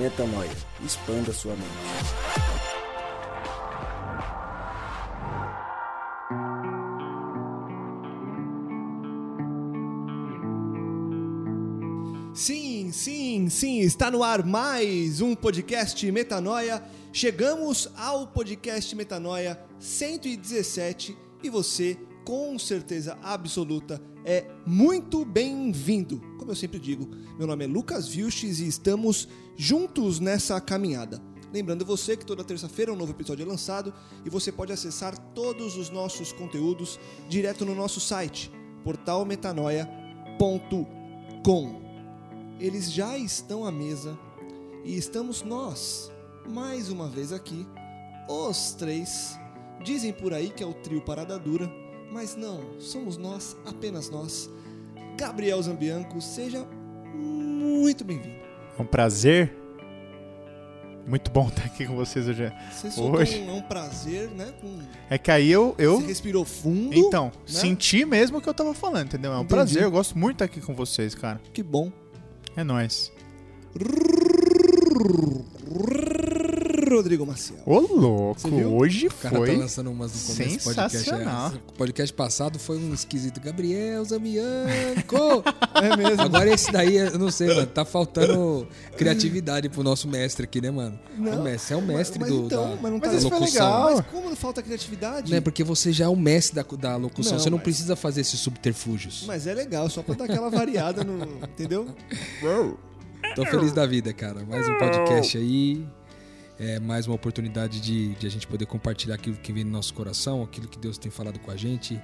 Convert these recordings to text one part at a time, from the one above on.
Metanoia. Expanda sua mente. Sim, sim, sim, está no ar mais um podcast Metanoia. Chegamos ao podcast Metanoia 117 e você, com certeza absoluta, é muito bem-vindo. Como eu sempre digo, meu nome é Lucas Vilches e estamos juntos nessa caminhada. Lembrando você que toda terça-feira um novo episódio é lançado e você pode acessar todos os nossos conteúdos direto no nosso site, portalmetanoia.com eles já estão à mesa e estamos nós, mais uma vez aqui, os três. Dizem por aí que é o trio Parada Dura, mas não, somos nós, apenas nós. Gabriel Zambianco, seja muito bem-vindo. É um prazer. Muito bom estar aqui com vocês hoje. Você Hoje. um, é um prazer, né? Com, É que aí eu. eu Você respirou fundo. então, né? senti mesmo o que eu tava falando, entendeu? É um Entendi. prazer, eu gosto muito de estar aqui com vocês, cara. Que bom. É nóis. Rodrigo Maciel. Ô, louco, hoje O cara foi. tá lançando umas no começo do podcast. É, O podcast passado foi um esquisito. Gabriel Zamianco! É mesmo. Agora esse daí, eu não sei, mano. Tá faltando criatividade pro nosso mestre aqui, né, mano? Não, o mestre, é o mestre mas, do, então, da, mas não Mas tá isso foi locução. legal. Mas como não falta criatividade? Né, porque você já é o mestre da, da locução. Não, você não mas- precisa fazer esses subterfúgios. Mas é legal, só pra dar aquela variada no. Entendeu? Tô feliz da vida, cara. Mais um podcast aí. É mais uma oportunidade de, de a gente poder compartilhar aquilo que vem no nosso coração, aquilo que Deus tem falado com a gente.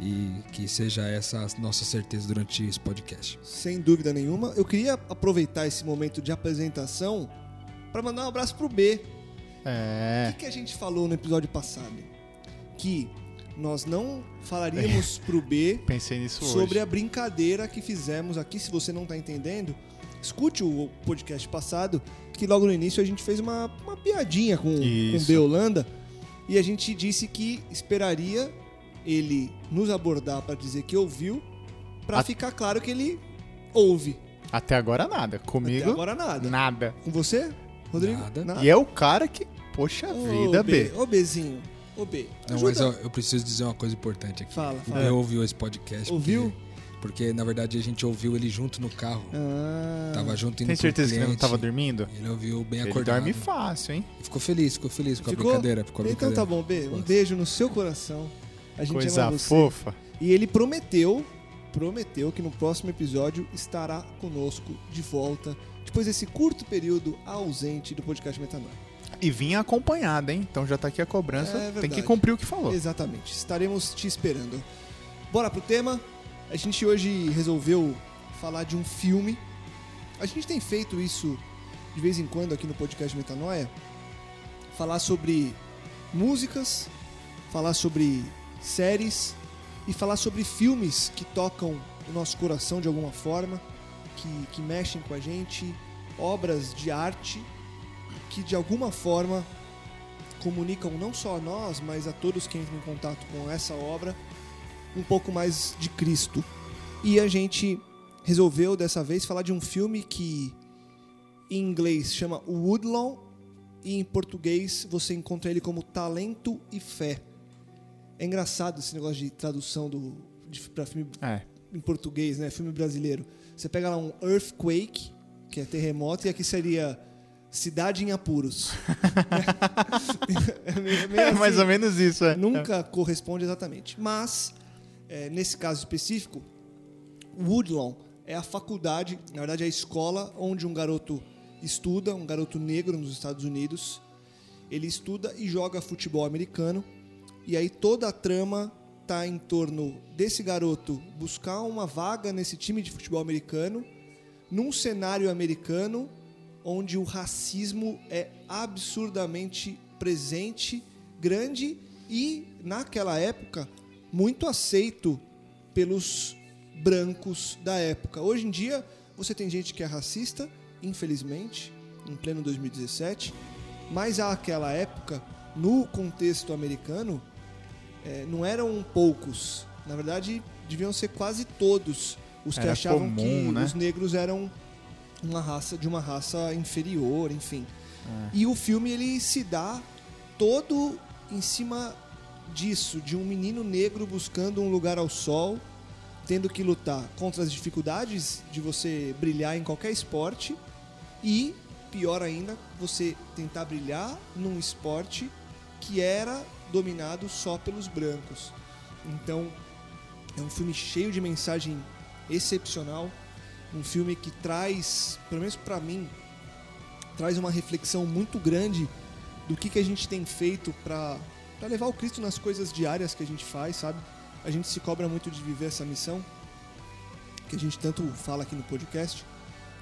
E que seja essa a nossa certeza durante esse podcast. Sem dúvida nenhuma. Eu queria aproveitar esse momento de apresentação pra mandar um abraço pro B. O É. que, que a gente falou no episódio passado? Que nós não falaríamos pro B Pensei nisso sobre hoje. a brincadeira que fizemos aqui. Se você não tá entendendo, escute o podcast passado, que logo no início a gente fez uma, uma piadinha com, o Isso. B Holanda e a gente disse que esperaria ele nos abordar para dizer que ouviu, para A- ficar claro que ele ouve. Até agora nada. Comigo, Até agora nada. nada. Com você, Rodrigo? Nada. E é o cara que. Poxa Ô, vida, B. Ô, Bezinho. Ô, B. Não, mas eu, eu preciso dizer uma coisa importante aqui. Fala, O fala. B ouviu esse podcast. Ouviu? Porque, porque, na verdade, a gente ouviu ele junto no carro. Ah, Tava junto indo Tem certeza que ele não cliente. tava dormindo? Ele ouviu bem Ele acordado. dorme fácil, hein? Ficou feliz, ficou feliz com Ficou? a brincadeira. Com a Então brincadeira. tá bom, B. Um beijo no seu coração. A gente Coisa ama você. fofa. E ele prometeu, prometeu que no próximo episódio estará conosco de volta, depois desse curto período ausente do podcast Metanoia. E vinha acompanhada, hein? Então já tá aqui a cobrança. É Tem que cumprir o que falou. Exatamente. Estaremos te esperando. Bora pro tema. A gente hoje resolveu falar de um filme. A gente tem feito isso de vez em quando aqui no podcast Metanoia. Falar sobre músicas, falar sobre séries e falar sobre filmes que tocam o nosso coração de alguma forma, que, que mexem com a gente, obras de arte que de alguma forma comunicam não só a nós, mas a todos que entram em contato com essa obra, um pouco mais de Cristo. E a gente resolveu dessa vez falar de um filme que em inglês chama Woodlawn e em português você encontra ele como Talento e Fé. É engraçado esse negócio de tradução do para filme É. em português, né? Filme brasileiro. Você pega lá um earthquake, que é terremoto, e aqui seria cidade em apuros. é meio, meio É mais assim. ou menos isso, é. Nunca corresponde exatamente. Mas, é, nesse caso específico, Woodlawn é a faculdade, na verdade é a escola onde um garoto estuda, um garoto negro nos Estados Unidos. Ele estuda e joga futebol americano. E aí toda a trama tá em torno desse garoto buscar uma vaga nesse time de futebol americano, num cenário americano onde o racismo é absurdamente presente, grande e, naquela época, muito aceito pelos brancos da época. Hoje em dia, você tem gente que é racista, infelizmente, em pleno 2017, mas àquela época, no contexto americano, eh, não eram poucos. Na verdade, deviam ser quase todos os que Era achavam comum, que né? os negros eram uma raça de uma raça inferior, enfim. E o filme ele se dá todo em cima disso, de um menino negro buscando um lugar ao sol, tendo que lutar contra as dificuldades de você brilhar em qualquer esporte e pior ainda, você tentar brilhar num esporte que era dominado só pelos brancos. Então, é um filme cheio de mensagem excepcional, um filme que traz, pelo menos para mim, traz uma reflexão muito grande do que, que a gente tem feito para levar o Cristo nas coisas diárias que a gente faz, sabe? A gente se cobra muito de viver essa missão, que a gente tanto fala aqui no podcast.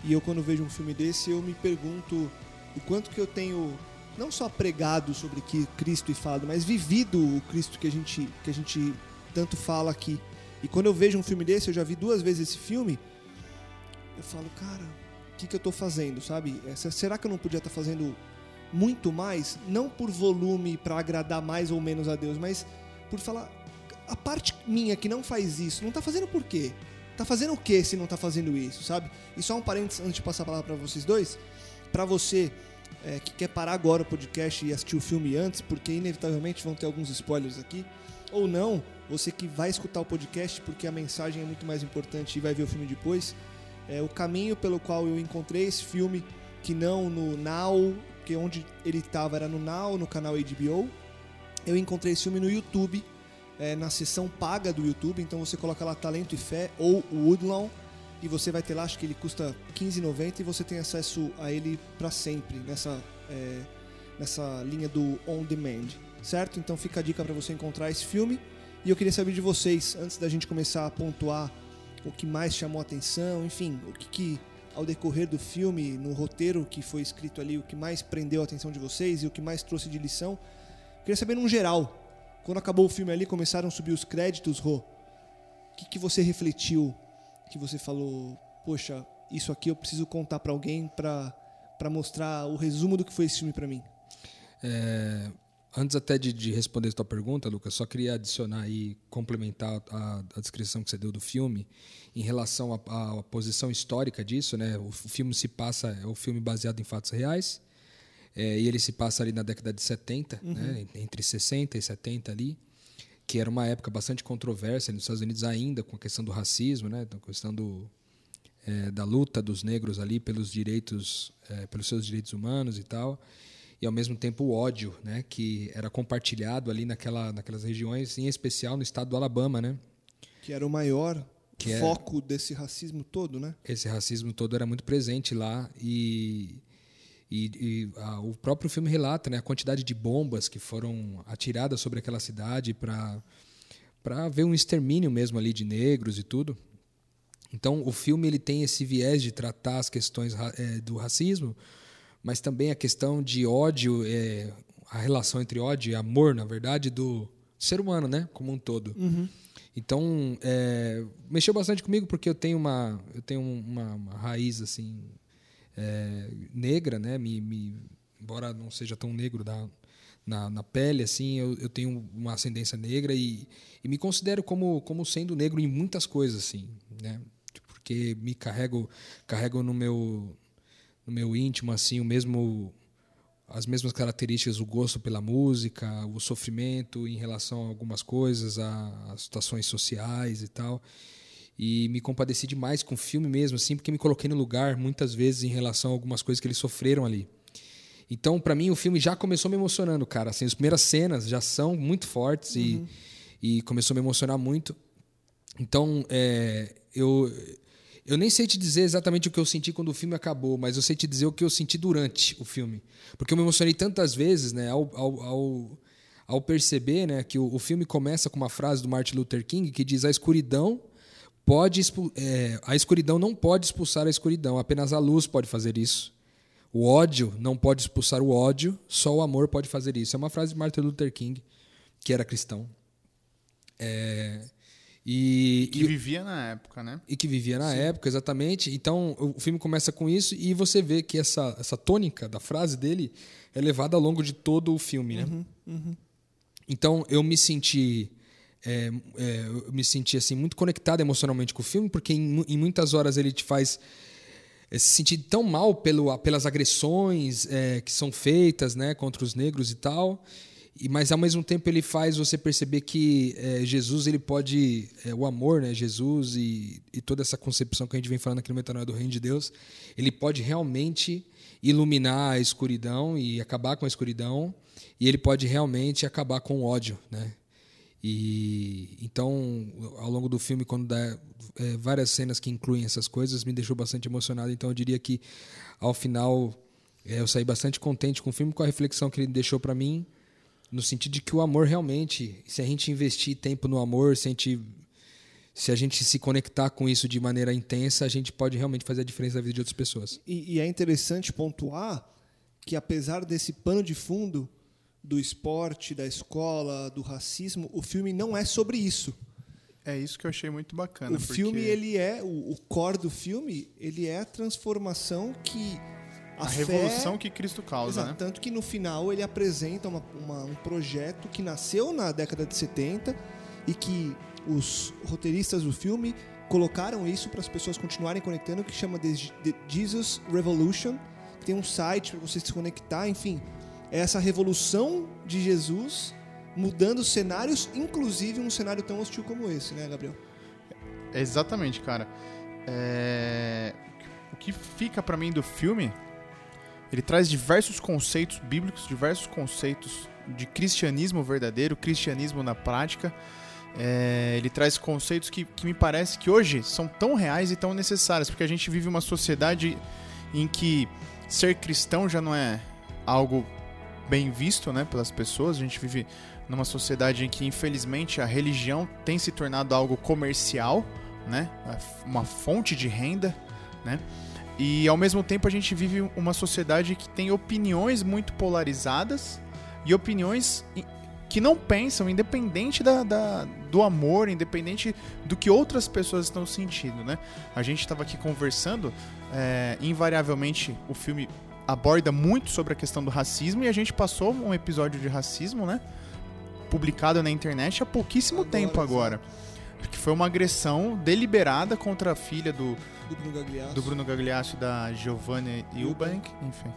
E eu, quando vejo um filme desse, eu me pergunto o quanto que eu tenho não só pregado sobre que Cristo e falado, mas vivido o Cristo que a gente, que a gente tanto fala aqui. E quando eu vejo um filme desse, eu já vi duas vezes esse filme, eu falo, cara, o que, que eu tô fazendo, sabe? Será que eu não podia estar fazendo muito mais? Não por volume, para agradar mais ou menos a Deus, mas por falar, a parte minha que não faz isso, não tá fazendo por quê? Tá fazendo o que se não tá fazendo isso, sabe? E só um parênteses antes de passar a palavra para vocês dois, para você é, que quer parar agora o podcast e assistir o filme antes, porque inevitavelmente vão ter alguns spoilers aqui, ou não, você que vai escutar o podcast porque a mensagem é muito mais importante e vai ver o filme depois, é o caminho pelo qual eu encontrei esse filme, que não no Now, que onde ele estava era no Now, no canal HBO, eu encontrei esse filme no YouTube, é, na seção paga do YouTube, então você coloca lá Talento e Fé ou Woodlawn e você vai ter lá, acho que ele custa R$15,90 e você tem acesso a ele para sempre nessa, é, nessa linha do On Demand, certo? Então fica a dica para você encontrar esse filme e eu queria saber de vocês, antes da gente começar a pontuar o que mais chamou a atenção, enfim, o que, que ao decorrer do filme, no roteiro que foi escrito ali, o que mais prendeu a atenção de vocês e o que mais trouxe de lição. Queria saber num geral, quando acabou o filme ali, começaram a subir os créditos, Rô, o que, que você refletiu, que você falou, poxa, isso aqui eu preciso contar pra alguém pra mostrar o resumo do que foi esse filme pra mim. É, antes até de, de responder a tua pergunta, Lucas, só queria adicionar e complementar a, a descrição que você deu do filme em relação à posição histórica disso, né? O, f- filme se passa, é um filme baseado em fatos reais, é, e ele se passa ali na década de 70, né? entre 60 e 70 ali, que era uma época bastante controversa nos Estados Unidos ainda com a questão do racismo, né? Com a questão do, é, da luta dos negros ali pelos direitos, é, pelos seus direitos humanos e tal, e ao mesmo tempo o ódio, né, que era compartilhado ali naquela, naquelas regiões, em especial no estado do Alabama, né? Que era o maior Que é- foco desse racismo todo, né? Esse racismo todo era muito presente lá e e, e, ah, o próprio filme relata né, a quantidade de bombas que foram atiradas sobre aquela cidade para para ver um extermínio mesmo ali de negros e tudo. Então o filme ele tem esse viés de tratar as questões eh, do racismo, mas também a questão de ódio, eh, a relação entre ódio e amor, na verdade, do ser humano, né, como um todo. Então é, mexeu bastante comigo porque eu tenho uma eu tenho uma, uma raiz assim é, negra, né? Me, me- embora não seja tão negro da, na, na pele, assim, eu, eu tenho uma ascendência negra e, e me considero como, como sendo negro em muitas coisas, assim, né? Porque me carrego carrego no meu no meu íntimo assim o mesmo as mesmas características, o gosto pela música, o sofrimento em relação a algumas coisas, a, a situações sociais e tal. E me compadeci demais com o filme mesmo, assim, porque me coloquei no lugar muitas vezes em relação a algumas coisas que eles sofreram ali. Então, para mim, o filme já começou me emocionando, cara. Assim, as primeiras cenas já são muito fortes e, e começou a me emocionar muito. Então, é, eu, eu nem sei te dizer exatamente o que eu senti quando o filme acabou, mas eu sei te dizer o que eu senti durante o filme. Porque eu me emocionei tantas vezes, né, ao, ao, ao, ao perceber né, que o, o filme começa com uma frase do Martin Luther King que diz: A escuridão pode é, a escuridão não pode expulsar a escuridão, apenas a luz pode fazer isso. O ódio não pode expulsar o ódio, só o amor pode fazer isso. É uma frase de Martin Luther King, que era cristão. É, e, Que e- vivia na época, né? e que vivia na época, exatamente. Então, o filme começa com isso e você vê que essa, essa tônica da frase dele é levada ao longo de todo o filme, né? Então, eu me senti é, é, eu me senti assim muito conectado emocionalmente com o filme, porque em, em muitas horas ele te faz é, se sentir tão mal pelo, pelas agressões é, que são feitas né, contra os negros e tal. E, mas ao mesmo tempo ele faz você perceber que é, Jesus ele pode é, o amor né Jesus e, e, toda essa concepção que a gente vem falando aqui no Metanoia do Reino de Deus ele pode realmente iluminar a escuridão e acabar com a escuridão e ele pode realmente acabar com o ódio né? E então ao longo do filme quando dá é, várias cenas que incluem essas coisas me deixou bastante emocionado. Então eu diria que ao final é, eu saí bastante contente com o filme com a reflexão que ele deixou para mim no sentido de que o amor realmente, se a gente investir tempo no amor, se a gente se a gente se conectar com isso de maneira intensa, a gente pode realmente fazer a diferença na vida de outras pessoas. E, e é interessante pontuar que apesar desse pano de fundo do esporte, da escola, do racismo, o filme não é sobre isso. É isso que eu achei muito bacana. O porque... filme ele é o, o core do filme, ele é a transformação que a, a revolução que Cristo causa, Exato, né? Tanto que no final ele apresenta uma, uma, um projeto que nasceu na década de 70 e que os roteiristas do filme colocaram isso para as pessoas continuarem conectando, que chama de Jesus Revolution. Tem um site para você se conectar, enfim. É essa revolução de Jesus mudando cenários, inclusive um cenário tão hostil como esse, né, Gabriel? Exatamente, cara. É... O que fica para mim do filme ele traz diversos conceitos bíblicos, diversos conceitos de cristianismo verdadeiro, cristianismo na prática. É, ele traz conceitos que, que me parece que hoje são tão reais e tão necessários, porque a gente vive uma sociedade em que ser cristão já não é algo bem visto né, pelas pessoas. A gente vive numa sociedade em que, infelizmente, a religião tem se tornado algo comercial, né, uma fonte de renda. Né? E ao mesmo tempo a gente vive uma sociedade que tem opiniões muito polarizadas e opiniões que não pensam, independente da, da, do amor, independente do que outras pessoas estão sentindo, né? A gente estava aqui conversando, é, invariavelmente o filme aborda muito sobre a questão do racismo e a gente passou um episódio de racismo, né? Publicado na internet há pouquíssimo agora, tempo agora. Que foi uma agressão deliberada contra a filha do, do Bruno Gagliasso. Do Bruno Gagliasso e da Giovanna Eubank, enfim.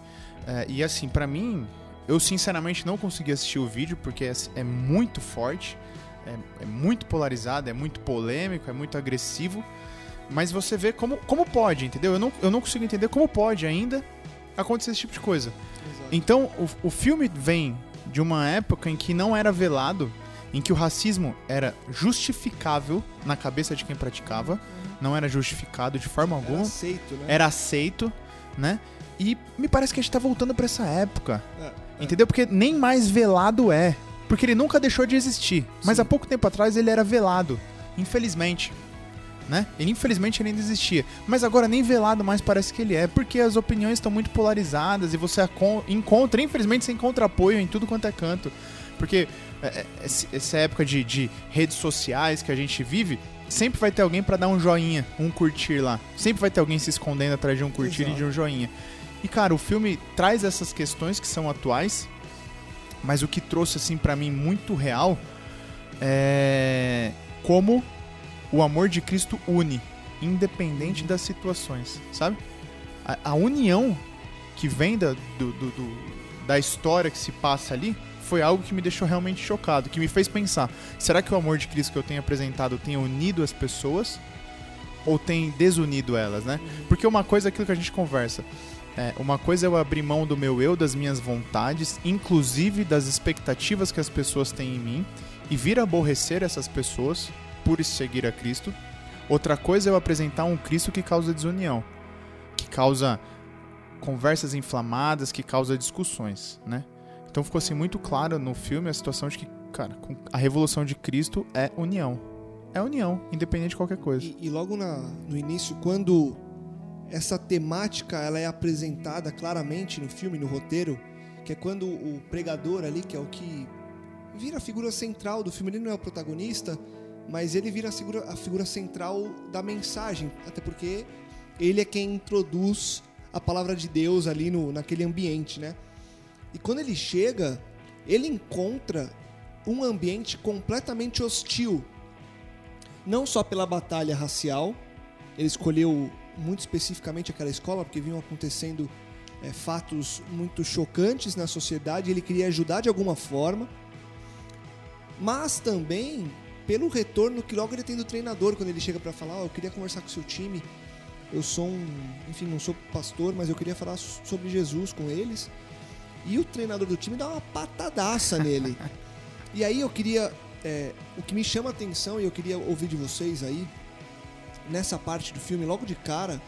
É, e assim, para mim, eu sinceramente não consegui assistir o vídeo porque é, é muito forte, é, é, muito polarizado, é muito polêmico, é muito agressivo. Mas você vê como, como pode, entendeu? Eu não, eu não consigo entender como pode ainda acontecer esse tipo de coisa. Exato. Então, o, o filme vem de uma época em que não era velado, em que o racismo era justificável na cabeça de quem praticava não era justificado de forma alguma. Era aceito, né? Era aceito, né? E me parece que a gente tá voltando para essa época. É, é. Entendeu? Porque nem mais velado é. Porque ele nunca deixou de existir. Sim. Mas há pouco tempo atrás ele era velado. Infelizmente. Né? Ele infelizmente ele ainda existia. Mas agora nem velado mais parece que ele é, porque as opiniões estão muito polarizadas e você encontra, infelizmente você encontra apoio em tudo quanto é canto. Porque essa época de, de redes sociais que a gente vive, sempre vai ter alguém para dar um joinha, um curtir lá. Sempre vai ter alguém se escondendo atrás de um curtir Exato. e de um joinha. E cara, o filme traz essas questões que são atuais, mas o que trouxe assim para mim muito real é como o amor de Cristo une, independente das situações, sabe? A, a união que vem da, do, do, do, da história que se passa ali foi algo que me deixou realmente chocado, que me fez pensar: será que o amor de Cristo que eu tenho apresentado tem unido as pessoas? Ou tem desunido elas, né? Porque uma coisa é aquilo que a gente conversa. É, uma coisa é eu abrir mão do meu eu, das minhas vontades, inclusive das expectativas que as pessoas têm em mim, e vir aborrecer essas pessoas por seguir a Cristo. Outra coisa é eu apresentar um Cristo que causa desunião, que causa conversas inflamadas, que causa discussões, né? Então ficou assim muito claro no filme a situação de que, cara, a revolução de Cristo é união. É união, independente de qualquer coisa. E, e logo na, no início, quando essa temática ela é apresentada claramente no filme, no roteiro, que é quando o pregador ali, que é o que vira a figura central do filme, ele não é o protagonista, mas ele vira a figura, a figura central da mensagem, até porque ele é quem introduz a palavra de Deus ali no, naquele ambiente, né? E quando ele chega, ele encontra um ambiente completamente hostil. Não só pela batalha racial, ele escolheu muito especificamente aquela escola, porque vinham acontecendo é, fatos muito chocantes na sociedade, ele queria ajudar de alguma forma, mas também pelo retorno que logo ele tem do treinador, quando ele chega para falar, oh, eu queria conversar com seu time, eu sou um, enfim, não sou pastor, mas eu queria falar sobre Jesus com eles. E o treinador do time dá uma patadaça nele. E aí eu queria, é, o que me chama a atenção e eu queria ouvir de vocês aí, nessa parte do filme, logo de cara,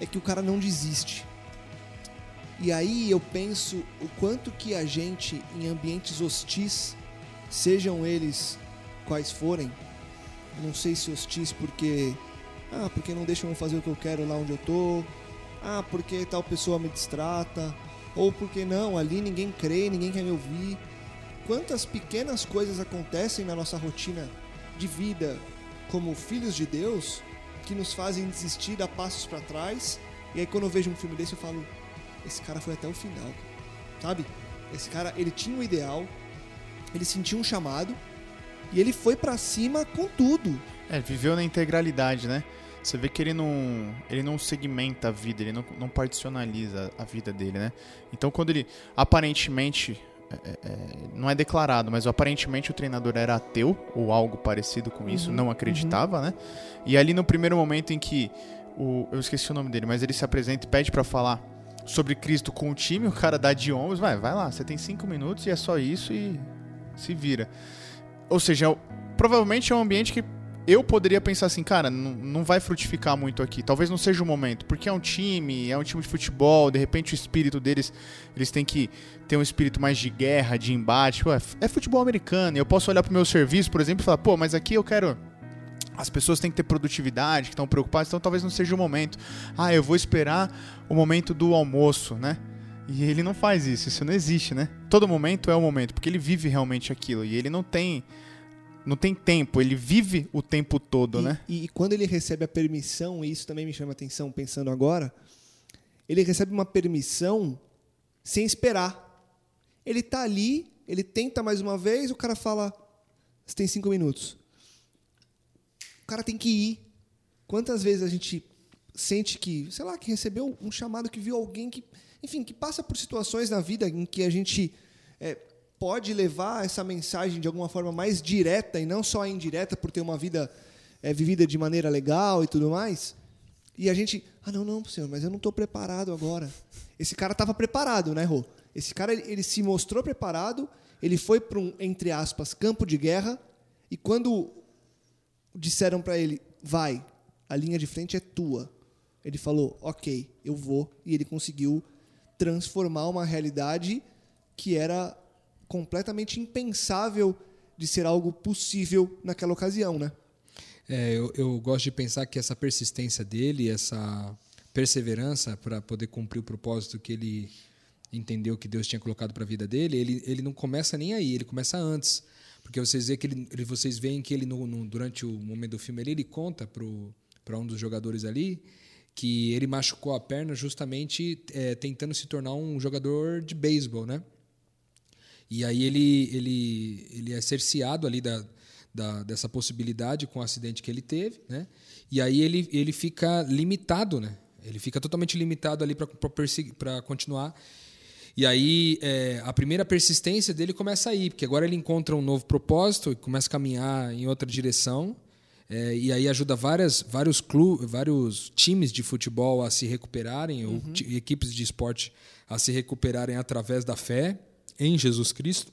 é que o cara não desiste. E aí eu penso o quanto que a gente, em ambientes hostis, sejam eles quais forem, não sei se hostis porque ah, porque não deixam eu fazer o que eu quero lá onde eu tô. Ah, porque tal pessoa me distrata. Ou porque não, ali ninguém crê, ninguém quer me ouvir. Quantas pequenas coisas acontecem na nossa rotina de vida como filhos de Deus que nos fazem desistir, dar passos para trás. E aí quando eu vejo um filme desse eu falo, esse cara foi até o final, sabe? Esse cara, ele tinha um ideal, ele sentiu um chamado e ele foi para cima com tudo. É, viveu na integralidade, né? Você vê que ele não, ele não segmenta a vida, ele não, não particionaliza a vida dele, né? Então, quando ele aparentemente é, é, é, não é declarado, mas aparentemente o treinador era ateu ou algo parecido com isso, uhum, não acreditava, uhum. né? E ali no primeiro momento em que o, eu esqueci o nome dele, mas ele se apresenta e pede para falar sobre Cristo com o time, o cara dá de ombros, vai, vai lá, você tem cinco minutos e é só isso e se vira. Ou seja, provavelmente é um ambiente que eu poderia pensar assim, cara, não, não vai frutificar muito aqui. Talvez não seja o momento, porque é um time, é um time de futebol, de repente o espírito deles, eles têm que ter um espírito mais de guerra, de embate. Ué, é futebol americano. Eu posso olhar pro meu serviço, por exemplo, e falar, pô, mas aqui eu quero as pessoas têm que ter produtividade, que estão preocupadas, então talvez não seja o momento. Ah, eu vou esperar o momento do almoço, né? E ele não faz isso, isso não existe, né? Todo momento é o momento, porque ele vive realmente aquilo e ele não tem não tem tempo, ele vive o tempo todo, e, né? E, e, quando ele recebe a permissão, e isso também me chama atenção pensando agora, ele recebe uma permissão sem esperar. Ele tá ali, ele tenta mais uma vez, o cara fala: Você tem cinco minutos. O cara tem que ir. Quantas vezes a gente sente que, sei lá, que recebeu um chamado, que viu alguém que, enfim, que passa por situações na vida em que a gente é, pode levar essa mensagem de alguma forma mais direta e não só indireta por ter uma vida é, vivida de maneira legal e tudo mais. E a gente, ah, não, não, senhor, mas eu não estou preparado agora. Esse cara estava preparado, né, Rô? Esse cara, ele, ele se mostrou preparado, ele foi para um, entre aspas, campo de guerra, e quando disseram para ele, vai, a linha de frente é tua, ele falou, ok, eu vou, e ele conseguiu transformar uma realidade que era completamente impensável de ser algo possível naquela ocasião, né? É, eu, eu gosto de pensar que essa persistência dele, essa perseverança para poder cumprir o propósito que ele entendeu que Deus tinha colocado para a vida dele, ele, ele não começa nem aí, ele começa antes. Porque vocês veem que ele, vocês veem que ele no, no, durante o momento do filme ali, ele conta para um dos jogadores ali que ele machucou a perna justamente é, tentando se tornar um jogador de beisebol, né? E aí ele, ele, ele é cerceado ali da, da, dessa possibilidade com o acidente que ele teve, né? E aí ele, ele fica limitado, né? Ele fica totalmente limitado ali para continuar. E aí é, a primeira persistência dele começa aí, porque agora ele encontra um novo propósito e começa a caminhar em outra direção. É, e aí ajuda várias, vários, clubes, vários times de futebol a se recuperarem, uhum. ou equipes de esporte a se recuperarem através da fé em Jesus Cristo.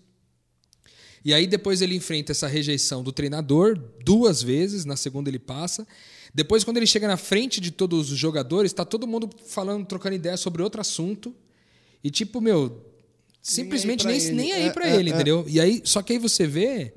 E aí depois ele enfrenta essa rejeição do treinador duas vezes, na segunda ele passa. Depois quando ele chega na frente de todos os jogadores, está todo mundo falando, trocando ideia sobre outro assunto. E tipo, meu, simplesmente nem, nem, nem aí para é, ele, é, é, entendeu? E aí, só que aí você vê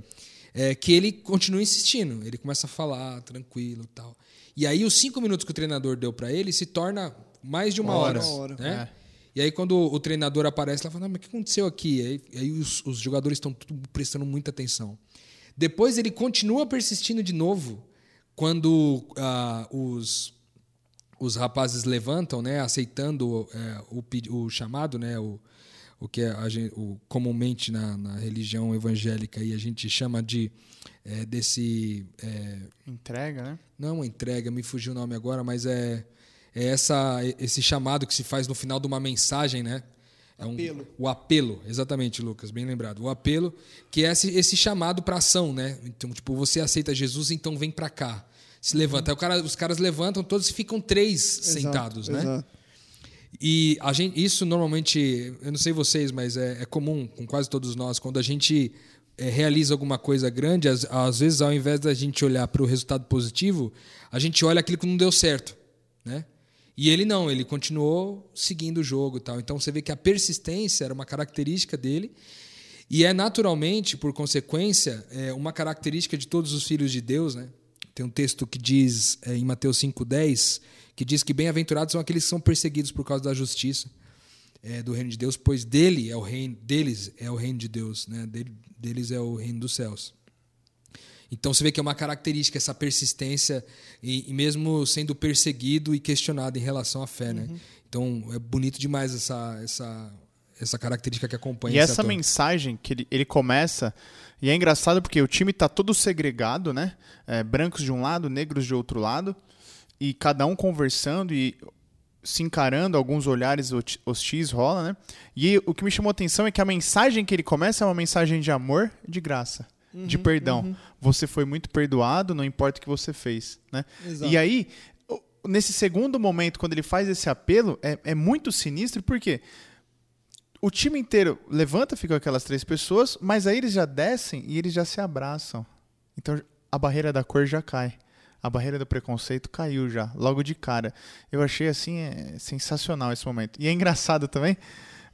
é, que ele continua insistindo. Ele começa a falar tranquilo, tal. E aí os cinco minutos que o treinador deu para ele se torna mais de uma, uma hora, hora, né? E aí, quando o treinador aparece, ela fala: mas o que aconteceu aqui? Aí, aí os, os jogadores estão prestando muita atenção. Depois, ele continua persistindo de novo quando uh, os, os rapazes levantam, né, aceitando é, o, o chamado, né, o, o que a gente, o, comumente na, na religião evangélica e a gente chama de é, desse é, entrega, né? Não, entrega, me fugiu o nome agora, mas é, é essa, esse chamado que se faz no final de uma mensagem, né? É um, apelo. O apelo, exatamente, Lucas, bem lembrado. O apelo, que é esse, esse chamado para ação, né? Então, tipo, você aceita Jesus, então vem para cá. Se levanta. Uhum. Cara, os caras levantam, todos ficam três exato, sentados, né? Exato. E a gente, isso normalmente, eu não sei vocês, mas é, é comum com quase todos nós, quando a gente é, realiza alguma coisa grande, às, às vezes ao invés da gente olhar para o resultado positivo, a gente olha aquilo que não deu certo, né? E ele não, ele continuou seguindo o jogo e tal. Então você vê que a persistência era uma característica dele e é naturalmente, por consequência, é uma característica de todos os filhos de Deus, né? Tem um texto que diz é, em Mateus 5:10 que diz que bem-aventurados são aqueles que são perseguidos por causa da justiça é, do reino de Deus, pois dele é o reino deles é o reino de Deus, né? Dele, deles é o reino dos céus. Então você vê que é uma característica essa persistência e, e mesmo sendo perseguido e questionado em relação à fé, né? Uhum. Então é bonito demais essa essa essa característica que acompanha. E essa ator. mensagem que ele, ele começa e é engraçado porque o time está todo segregado, né? É, brancos de um lado, negros de outro lado e cada um conversando e se encarando, alguns olhares hostis rola, né? E o que me chamou a atenção é que a mensagem que ele começa é uma mensagem de amor, de graça uhum, de perdão. Uhum. Você foi muito perdoado, não importa o que você fez. Né? Exato. E aí, nesse segundo momento, quando ele faz esse apelo, é, é muito sinistro, porque o time inteiro levanta, ficam aquelas três pessoas, mas aí eles já descem e eles já se abraçam. Então a barreira da cor já cai. A barreira do preconceito caiu já, logo de cara. Eu achei assim é, sensacional esse momento. E é engraçado também.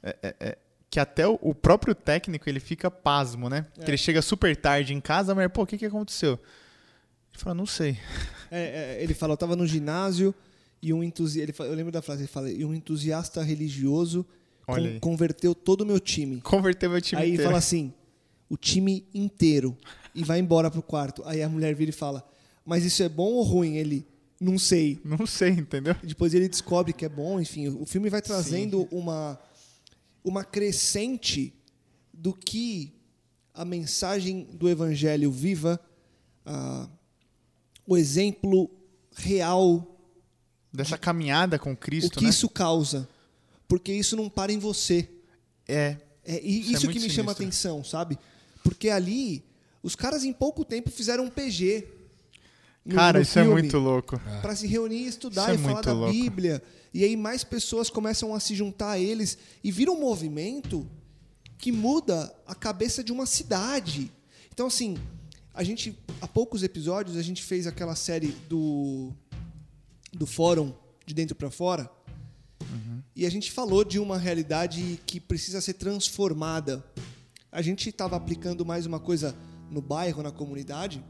É, é, é que até o, próprio técnico ele fica pasmo, né? É. Que ele chega super tarde em casa, mas pô, o que, que aconteceu? Ele fala, não sei. É, é, ele fala, eu tava no ginásio e um entusiasta. Eu lembro da frase, ele fala, e um entusiasta religioso con converteu todo o meu time. Converteu meu time aí inteiro. Aí fala assim, o time inteiro. E vai embora pro quarto. Aí a mulher vira e fala, mas isso é bom ou ruim? Ele, não sei. Não sei, entendeu? Depois ele descobre que é bom, enfim. O filme vai trazendo Sim. uma uma crescente do que a mensagem do Evangelho viva, o exemplo real dessa de, caminhada com Cristo, o que né? isso causa, porque isso não para em você. É. É e isso, isso é que me sinistro. chama a atenção, sabe? Porque ali os caras em pouco tempo fizeram um PG. No, Cara, no isso é muito louco. Para se reunir e estudar isso é e é falar da louco. Bíblia. E aí mais pessoas começam a se juntar a eles e vira um movimento que muda a cabeça de uma cidade. Então, assim, a gente, há poucos episódios, a gente fez aquela série do, do fórum de dentro para fora. Uhum. E a gente falou de uma realidade que precisa ser transformada. A gente estava aplicando mais uma coisa no bairro, na comunidade,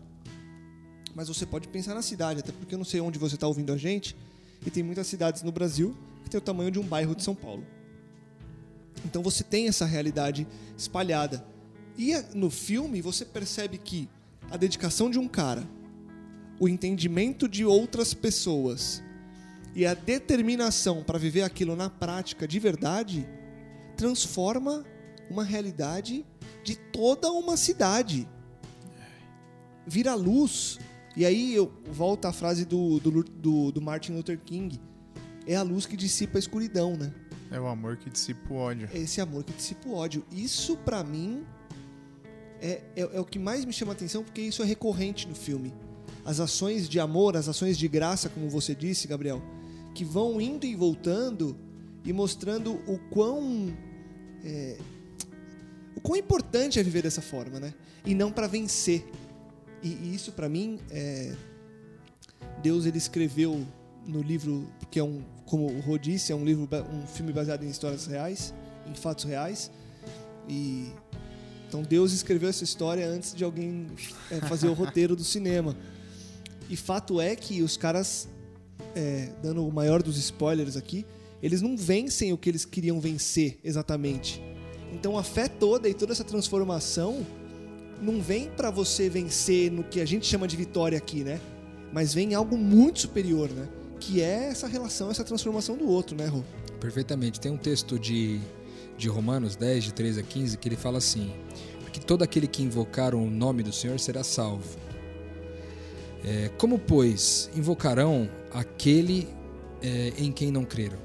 mas você pode pensar na cidade, até porque eu não sei onde você está ouvindo a gente, e tem muitas cidades no Brasil que tem o tamanho de um bairro de São Paulo. Então você tem essa realidade espalhada. E no filme você percebe que a dedicação de um cara, o entendimento de outras pessoas e a determinação para viver aquilo na prática de verdade transforma uma realidade de toda uma cidade. Vira luz e aí eu volto à frase do, do, do, do Martin Luther King. É a luz que dissipa a escuridão, né? É o amor que dissipa o ódio. É esse amor que dissipa o ódio. Isso, para mim, é, é, é, o que mais me chama a atenção, porque isso é recorrente no filme. As ações de amor, as ações de graça, como você disse, Gabriel, que vão indo e voltando e mostrando o quão. É, o quão importante é viver dessa forma, né? E não para vencer. E, isso para mim é Deus ele escreveu no livro que é um como o Rô disse é um livro um filme baseado em histórias reais em fatos reais. E então Deus escreveu essa história antes de alguém é, fazer o roteiro do cinema. E fato é que os caras é, dando o maior dos spoilers aqui eles não vencem o que eles queriam vencer exatamente. Então a fé toda e toda essa transformação não vem para você vencer no que a gente chama de vitória aqui, né? Mas vem algo muito superior, né? Que é essa relação, essa transformação do outro, né, Rô? Perfeitamente. Tem um texto de de Romanos 10, de 13 a 15, que ele fala assim: Porque todo aquele que invocar o nome do Senhor será salvo. É, como, pois, invocarão aquele é, em quem não creram?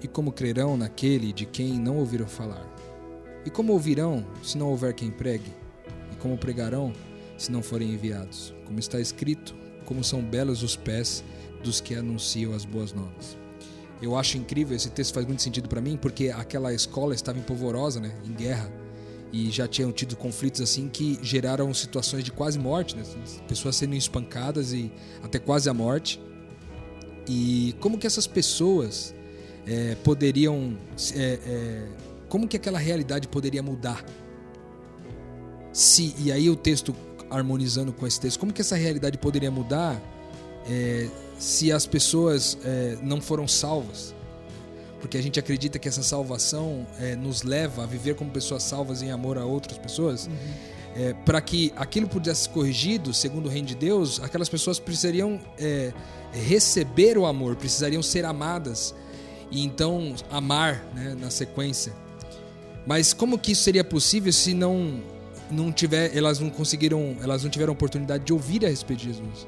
E como crerão naquele de quem não ouviram falar? E como ouvirão se não houver quem pregue? Como pregarão se não forem enviados? Como está escrito, como são belos os pés dos que anunciam as boas novas. Eu acho incrível, esse texto faz muito sentido para mim, porque aquela escola estava em polvorosa, né, em guerra, e já tinham tido conflitos assim que geraram situações de quase morte, né, pessoas sendo espancadas e até quase a morte. E como que essas pessoas é, poderiam, é, é, como que aquela realidade poderia mudar? Se e aí o texto harmonizando com esse texto, como que essa realidade poderia mudar é, se as pessoas é, não foram salvas. Porque a gente acredita que essa salvação é, nos leva a viver como pessoas salvas em amor a outras pessoas. Uhum. É, para que aquilo pudesse ser corrigido, segundo o reino de Deus, aquelas pessoas precisariam é, receber o amor, precisariam ser amadas e então amar né, na sequência. Mas como que isso seria possível se não não tiver, elas não conseguiram, elas não tiveram oportunidade de ouvir a respeito de Jesus?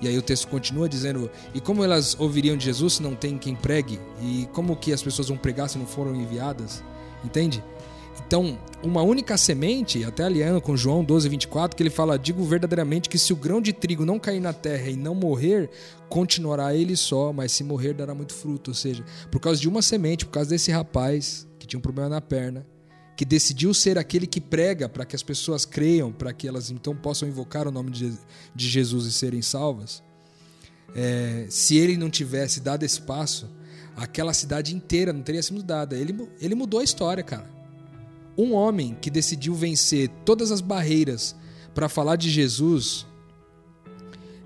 E aí o texto continua dizendo: E como elas ouviriam de Jesus se não tem quem pregue? E como que as pessoas vão pregar se não foram enviadas? Entende? Então, uma única semente, até aliando com João 12, 24, que ele fala: Digo verdadeiramente que se o grão de trigo não cair na terra e não morrer, continuará ele só, mas se morrer, dará muito fruto. Ou seja, por causa de uma semente, por causa desse rapaz que tinha um problema na perna, que decidiu ser aquele que prega para que as pessoas creiam, para que elas então possam invocar o nome de Jesus e serem salvas, é, se ele não tivesse dado esse passo, aquela cidade inteira não teria sido mudada. Ele, ele mudou a história, cara. Um homem que decidiu vencer todas as barreiras para falar de Jesus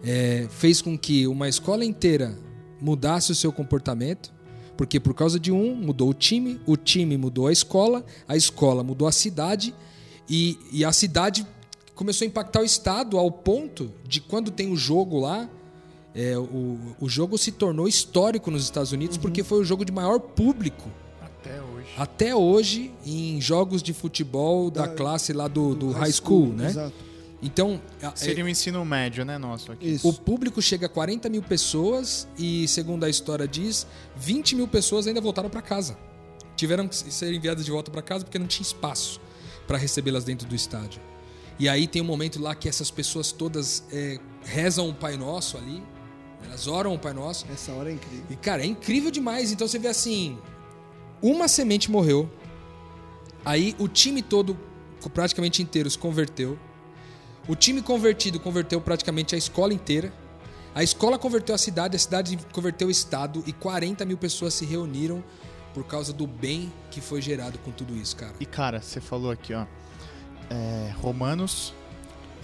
é, fez com que uma escola inteira mudasse o seu comportamento porque por causa de um mudou o time, o time mudou a escola, a escola mudou a cidade e, e a cidade começou a impactar o estado ao ponto de quando tem o jogo lá, é, o, o jogo se tornou histórico nos Estados Unidos uhum. porque foi o jogo de maior público. Até hoje. Até hoje, em jogos de futebol da, da classe lá do, do, do high school, school né? Exato. Então. Seria o um ensino médio, né, nosso aqui. Isso. O público chega a 40 mil pessoas e, segundo a história diz, 20 mil pessoas ainda voltaram para casa. Tiveram que ser enviadas de volta para casa porque não tinha espaço para recebê-las dentro do estádio. E aí tem um momento lá que essas pessoas todas é, rezam o Pai Nosso ali. Elas oram o Pai Nosso. Essa hora é incrível. E, cara, é incrível demais. Então você vê assim: uma semente morreu. Aí o time todo, praticamente inteiro, se converteu. O time convertido converteu praticamente a escola inteira. A escola converteu a cidade, a cidade converteu o estado e 40 mil pessoas se reuniram por causa do bem que foi gerado com tudo isso, cara. E cara, você falou aqui, ó. É, Romanos.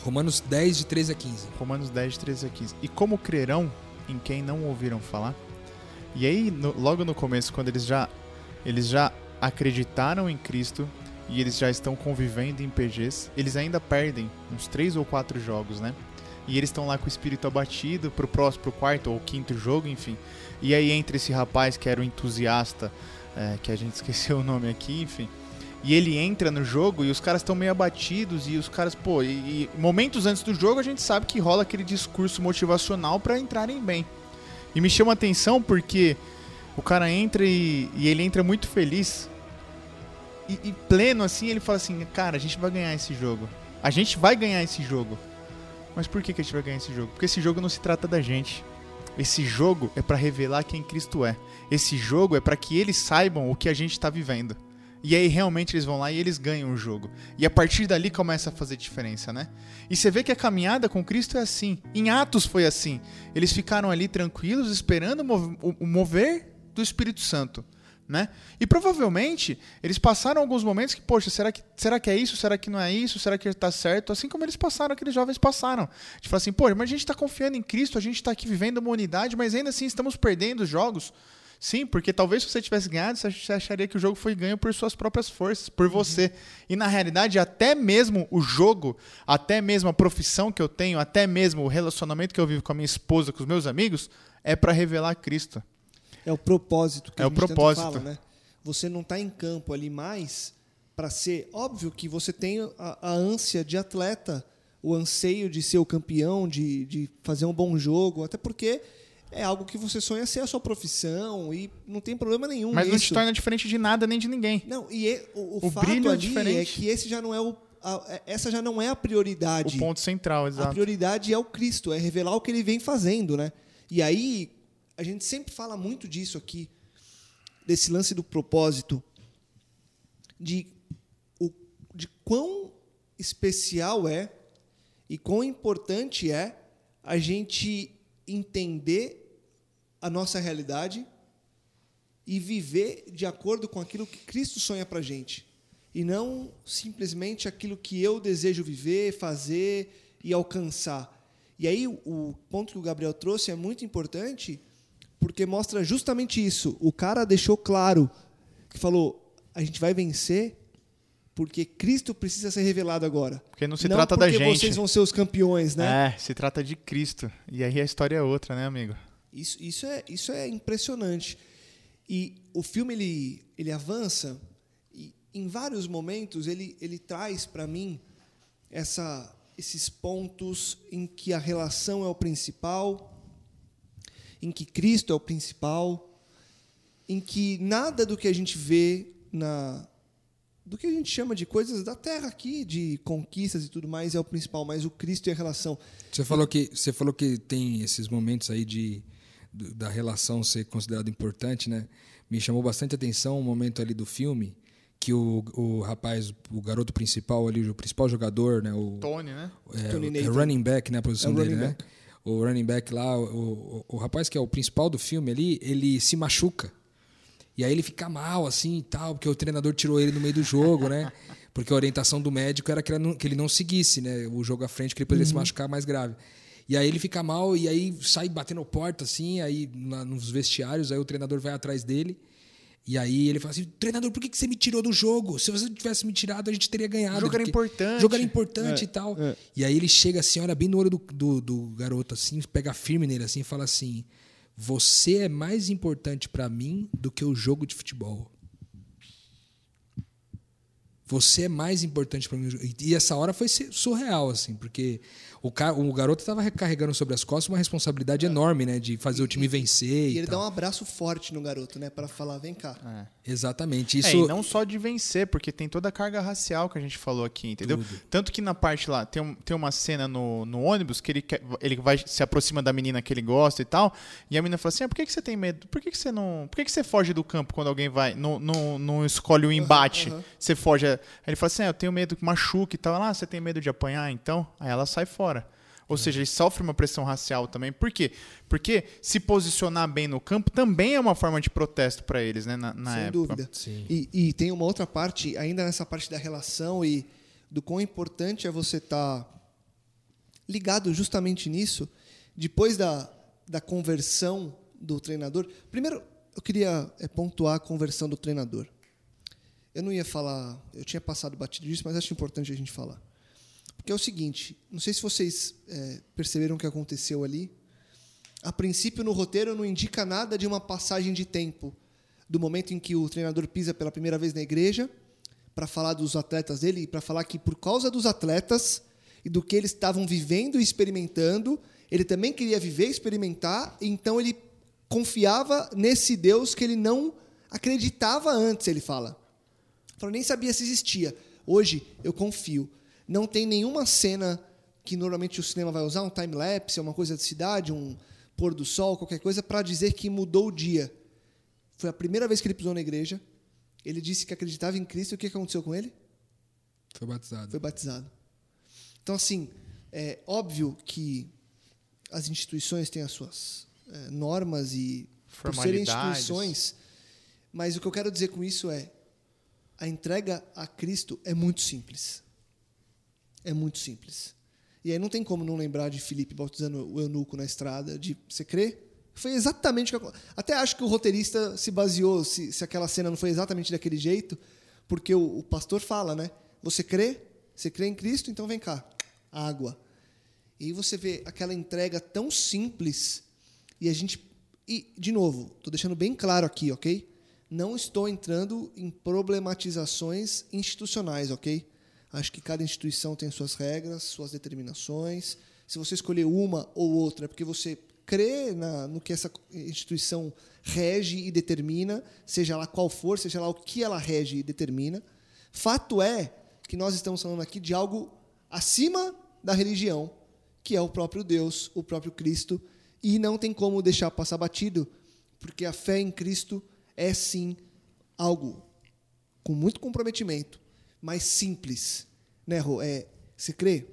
Romanos 10, de 13 a 15. Romanos 10, de 13 a 15. E como crerão em quem não ouviram falar? E aí, no, logo no começo, quando eles já, eles já acreditaram em Cristo, e eles já estão convivendo em PGs, eles ainda perdem uns três ou quatro jogos, né? E eles estão lá com o espírito abatido pro próximo, pro quarto ou quinto jogo, enfim. E aí entra esse rapaz que era o entusiasta, é, que a gente esqueceu o nome aqui, enfim. E ele entra no jogo e os caras estão meio abatidos e os caras, pô, e, e, momentos antes do jogo a gente sabe que rola aquele discurso motivacional para entrarem bem. E me chama atenção porque o cara entra e, e ele entra muito feliz e, e, pleno assim, ele fala assim: Cara, a gente vai ganhar esse jogo. A gente vai ganhar esse jogo. Mas por que, que a gente vai ganhar esse jogo? Porque esse jogo não se trata da gente. Esse jogo é para revelar quem Cristo é. Esse jogo é para que eles saibam o que a gente está vivendo. E aí realmente eles vão lá e eles ganham o jogo. E a partir dali começa a fazer diferença, né? E você vê que a caminhada com Cristo é assim. Em Atos foi assim. Eles ficaram ali tranquilos esperando o mover do Espírito Santo né? E provavelmente eles passaram alguns momentos que, poxa, será que, será que é isso? Será que não é isso? Será que está certo? Assim como eles passaram, aqueles jovens passaram. A gente fala assim, pô, mas a gente está confiando em Cristo, a gente está aqui vivendo uma unidade, mas ainda assim estamos perdendo os jogos. Sim, porque talvez se você tivesse ganhado, você acharia que o jogo foi ganho por suas próprias forças, por uhum. você. E na realidade, até mesmo o jogo, até mesmo a profissão que eu tenho, até mesmo o relacionamento que eu vivo com a minha esposa, com os meus amigos, é para revelar Cristo. É o propósito que é a gente o propósito. fala, né? você não está em campo ali mais para ser. Óbvio que você tem a, a, ânsia de atleta, o anseio de ser o campeão, de, de fazer um bom jogo, até porque é algo que você sonha ser a sua profissão e não tem problema nenhum. Mas nisso. não te torna diferente de nada nem de ninguém. Não, e é, o, o, o brilho é, diferente. é que esse já não é o. A, é, essa já não é a prioridade. O ponto central, exato. A prioridade é o Cristo, é revelar o que ele vem fazendo, né? E aí, a gente sempre fala muito disso aqui, desse lance do propósito, de, o, de quão especial é e quão importante é a gente entender a nossa realidade e viver de acordo com aquilo que Cristo sonha para gente. E não simplesmente aquilo que eu desejo viver, fazer e alcançar. E aí o ponto que o Gabriel trouxe é muito importante porque mostra justamente isso. O cara deixou claro que falou: a gente vai vencer porque Cristo precisa ser revelado agora. Porque não se não trata da gente. Porque vocês vão ser os campeões, né? É, se trata de Cristo. E aí a história é outra, né, amigo? Isso, isso, é, isso é impressionante. E o filme ele, ele avança e em vários momentos ele, ele traz para mim essa, esses pontos em que a relação é o principal, em que Cristo é o principal, em que nada do que a gente vê na do que a gente chama de coisas da terra aqui, de conquistas e tudo mais, é o principal, mas o Cristo e a relação. Você falou que você falou que tem esses momentos aí de da relação ser considerado importante, né? Me chamou bastante atenção um momento ali do filme que o, o rapaz, o garoto principal ali, o principal jogador, né? O Tony, né? É, Tony é running back, né? A posição é dele, né? O running back lá, o, o, o rapaz que é o principal do filme ali, ele se machuca. E aí ele fica mal, assim e tal, porque o treinador tirou ele no meio do jogo, né? Porque a orientação do médico era que ele não, que ele não seguisse, né? O jogo à frente, que ele poderia uhum. se machucar mais grave. E aí ele fica mal e aí sai batendo porta, assim, aí na, nos vestiários, aí o treinador vai atrás dele. E aí ele fala assim: treinador, por que, que você me tirou do jogo? Se você tivesse me tirado, a gente teria ganhado. O jogo era importante. O jogo era importante é, e tal. É. E aí ele chega assim, olha bem no olho do, do, do, garoto, assim, pega firme nele assim e fala assim: Você é mais importante para mim do que o jogo de futebol. Você é mais importante para mim. E essa hora foi surreal, assim, porque o, ca... o garoto estava carregando sobre as costas uma responsabilidade é. enorme, né? De fazer e, o time vencer. E, e ele tal. dá um abraço forte no garoto, né? Para falar, vem cá. É. Exatamente. Isso... É, e não só de vencer, porque tem toda a carga racial que a gente falou aqui, entendeu? Tudo. Tanto que na parte lá, tem, um, tem uma cena no, no ônibus que ele, quer, ele vai se aproxima da menina que ele gosta e tal, e a menina fala assim, ah, por que, que você tem medo? Por que, que você não... Por que, que você foge do campo quando alguém vai... Não, não, não escolhe o um embate? Uhum, uhum. Você foge... Aí ele fala assim, ah, eu tenho medo que machuque e tal. Ah, você tem medo de apanhar, então? Aí ela sai fora. Ou seja, ele sofre uma pressão racial também. Por quê? Porque se posicionar bem no campo também é uma forma de protesto para eles, né? Na, na Sem época. dúvida. E, e, tem uma outra parte, ainda nessa parte da relação e do quão importante é você estar tá ligado justamente nisso. Depois da, da conversão do treinador. Primeiro, eu queria é, pontuar a conversão do treinador. Eu não ia falar, eu tinha passado batido disso, mas acho importante a gente falar. Porque é o seguinte, não sei se vocês é, perceberam o que aconteceu ali. A princípio, no roteiro, não indica nada de uma passagem de tempo do momento em que o treinador pisa pela primeira vez na igreja para falar dos atletas dele para falar que por causa dos atletas e do que eles estavam vivendo e experimentando, ele também queria viver e experimentar, então ele confiava nesse Deus que ele não acreditava antes, ele fala. Eu nem sabia se existia. Hoje eu confio. Não tem nenhuma cena que normalmente o cinema vai usar, um time-lapse, uma coisa de cidade, um pôr do sol, qualquer coisa, para dizer que mudou o dia. Foi a primeira vez que ele pisou na igreja. Ele disse que acreditava em Cristo. E o que aconteceu com ele? Foi batizado. Foi batizado. Então, assim, é óbvio que as instituições têm as suas é, normas e por serem instituições, mas o que eu quero dizer com isso é a entrega a Cristo é muito simples. É muito simples. E aí não tem como não lembrar de Felipe bautizando o eunuco na estrada, de você crê? Foi exatamente o que Até acho que o roteirista se baseou, se, se aquela cena não foi exatamente daquele jeito, porque o, o pastor fala, né? Você crê? Você crê em Cristo? Então vem cá. Água. E aí você vê aquela entrega tão simples e a gente. E, de novo, estou deixando bem claro aqui, ok? Não estou entrando em problematizações institucionais, ok? Acho que cada instituição tem suas regras, suas determinações. Se você escolher uma ou outra, é porque você crê na, no que essa instituição rege e determina, seja lá qual for, seja lá o que ela rege e determina. Fato é que nós estamos falando aqui de algo acima da religião, que é o próprio Deus, o próprio Cristo, e não tem como deixar passar batido, porque a fé em Cristo é sim algo com muito comprometimento, mas simples. Né, Rô? É, você crê?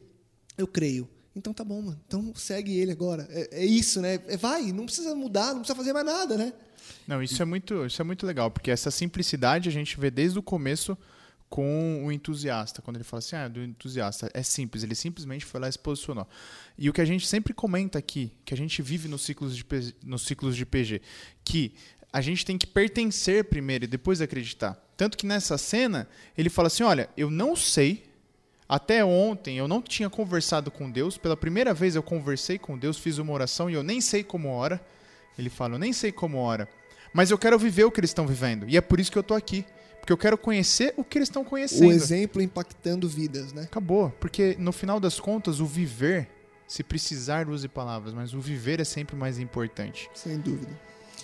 Eu creio. Então tá bom, mano. Então segue ele agora. É, é isso, né? É, vai, não precisa mudar, não precisa fazer mais nada, né? Não, isso é muito, isso é muito legal, porque essa simplicidade a gente vê desde o começo com o entusiasta, quando ele fala assim, ah, do entusiasta, é simples, ele simplesmente foi lá e se posicionou. E o que a gente sempre comenta aqui, que a gente vive nos ciclos de, nos ciclos de PG, que a gente tem que pertencer primeiro e depois acreditar. Tanto que nessa cena, ele fala assim, olha, eu não sei, até ontem eu não tinha conversado com Deus, pela primeira vez eu conversei com Deus, fiz uma oração e eu nem sei como ora. Ele fala, eu nem sei como ora, mas eu quero viver o que eles estão vivendo, e é por isso que eu estou aqui. Porque eu quero conhecer o que eles estão conhecendo. O exemplo impactando vidas, né? Acabou. Porque no final das contas, o viver, se precisar, use palavras, mas o viver é sempre mais importante. Sem dúvida.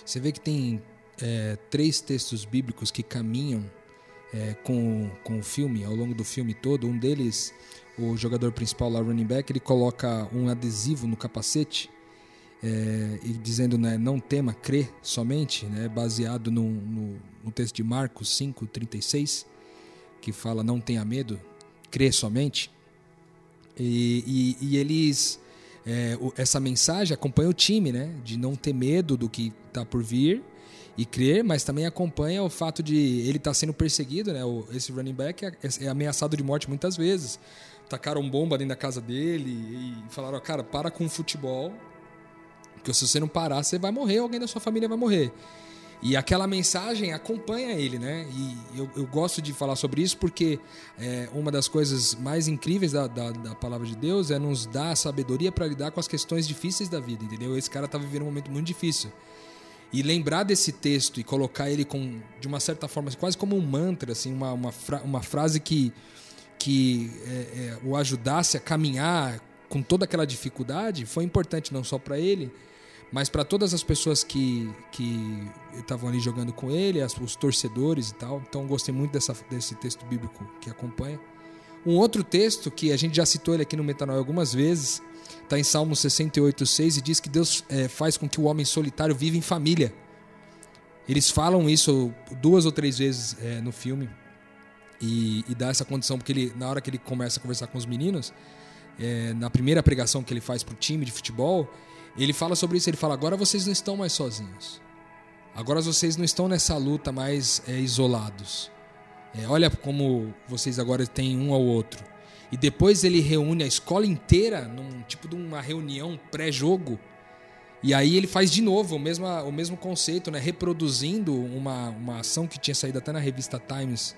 Você vê que tem é, três textos bíblicos que caminham é, com, com o filme, ao longo do filme todo. Um deles, o jogador principal lá, running back, ele coloca um adesivo no capacete é, e dizendo né, não tema, crê somente, né, baseado no, no, no texto de Marcos 5,36, que fala não tenha medo, crê somente. E, e, e eles, é, essa mensagem acompanha o time, né, de não ter medo do que está por vir e crer, mas também acompanha o fato de ele estar tá sendo perseguido, né, esse running back é, é ameaçado de morte muitas vezes. Tacaram bomba dentro da casa dele e falaram, cara, para com o futebol, porque se você não parar, você vai morrer, alguém da sua família vai morrer. E aquela mensagem acompanha ele, né? E eu, eu gosto de falar sobre isso porque é, uma das coisas mais incríveis da, da, da, palavra de Deus é nos dar a sabedoria para lidar com as questões difíceis da vida, entendeu? Esse cara tá vivendo um momento muito difícil. E lembrar desse texto e colocar ele com, de uma certa forma, quase como um mantra, assim, uma, uma, fra uma frase que, que é, é, o ajudasse a caminhar com toda aquela dificuldade, foi importante não só para ele, mas para todas as pessoas que que estavam ali jogando com ele, as, os torcedores e tal. Então gostei muito dessa, desse texto bíblico que acompanha. Um outro texto que a gente já citou ele aqui no Metanoia algumas vezes, está em Salmo 68:6 e diz que Deus é, faz com que o homem solitário viva em família. Eles falam isso duas ou três vezes é, no filme e, e, dá essa condição porque ele na hora que ele começa a conversar com os meninos, é, na primeira pregação que ele faz para o time de futebol, ele fala sobre isso, ele fala: agora vocês não estão mais sozinhos. Agora vocês não estão nessa luta mais é, isolados. É, olha como vocês agora têm um ao outro. E depois ele reúne a escola inteira num tipo de uma reunião pré-jogo. E aí ele faz de novo o mesmo, o mesmo conceito, né? reproduzindo uma, uma ação que tinha saído até na revista Times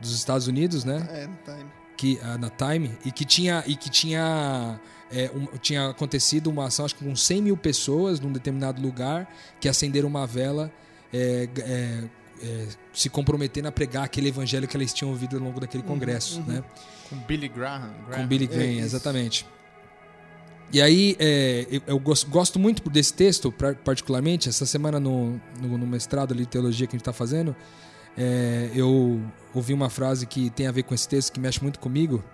dos Estados Unidos, né? É, no Time. Que, uh, na Time, e que tinha, e que tinha é, um, tinha acontecido uma ação, acho que com 100 mil pessoas num determinado lugar que acenderam uma vela é, é, é, se comprometendo a pregar aquele evangelho que eles tinham ouvido ao longo daquele uhum, congresso. Uhum. Né? Com Billy Graham. Graham. Com Billy Graham, exatamente. E aí, é, eu, gosto, gosto, muito desse texto, particularmente. Essa semana, no, no, no mestrado de teologia que a gente está fazendo, é, eu ouvi uma frase que tem a ver com esse texto, que mexe muito comigo,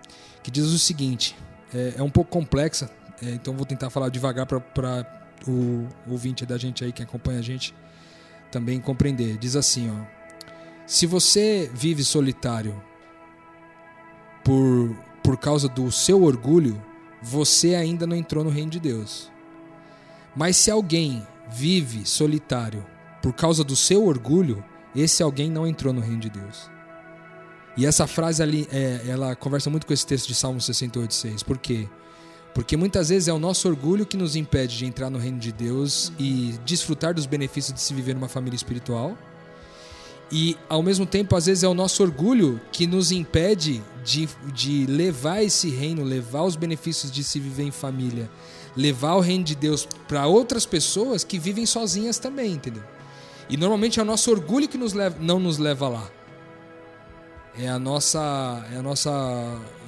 que diz o seguinte: é, é um pouco complexa, é, então vou tentar falar devagar para o ouvinte da gente aí que acompanha a gente também compreender. Diz assim, ó: Se você vive solitário por por causa do seu orgulho, você ainda não entrou no reino de Deus. Mas se alguém vive solitário por causa do seu orgulho, esse alguém não entrou no reino de Deus. E essa frase ali, é, ela conversa muito com esse texto de Salmo 68,6. Por quê? Porque muitas vezes é o nosso orgulho que nos impede de entrar no reino de Deus e desfrutar dos benefícios de se viver numa família espiritual. E, ao mesmo tempo, às vezes é o nosso orgulho que nos impede de, de levar esse reino, levar os benefícios de se viver em família, levar o reino de Deus para outras pessoas que vivem sozinhas também, entendeu? E normalmente é o nosso orgulho que nos leva, não nos leva lá. É a nossa, é a nossa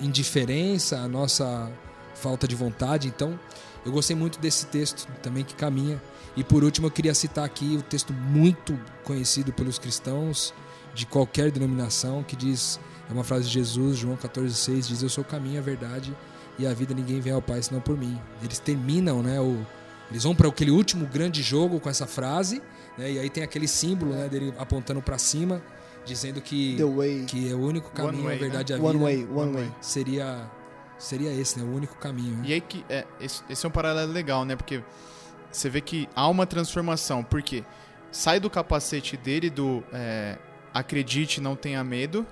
indiferença, a nossa falta de vontade. Então, eu gostei muito desse texto também que caminha. E por último, eu queria citar aqui o texto muito conhecido pelos cristãos de qualquer denominação que diz, é uma frase de Jesus, João 14:6 diz: "Eu sou o caminho, a verdade e a vida, ninguém vem ao Pai senão por mim". Eles terminam, né, o eles vão para aquele último grande jogo com essa frase, né, e aí tem aquele símbolo, né, dele apontando para cima, dizendo que que é o único caminho, way, a verdade e né? a vida. One way, one way. Seria seria esse, né, o único caminho. E aí que é, esse, esse é um paralelo legal, né? Porque você vê que há uma transformação, porque sai do capacete dele do é, acredite, não tenha medo,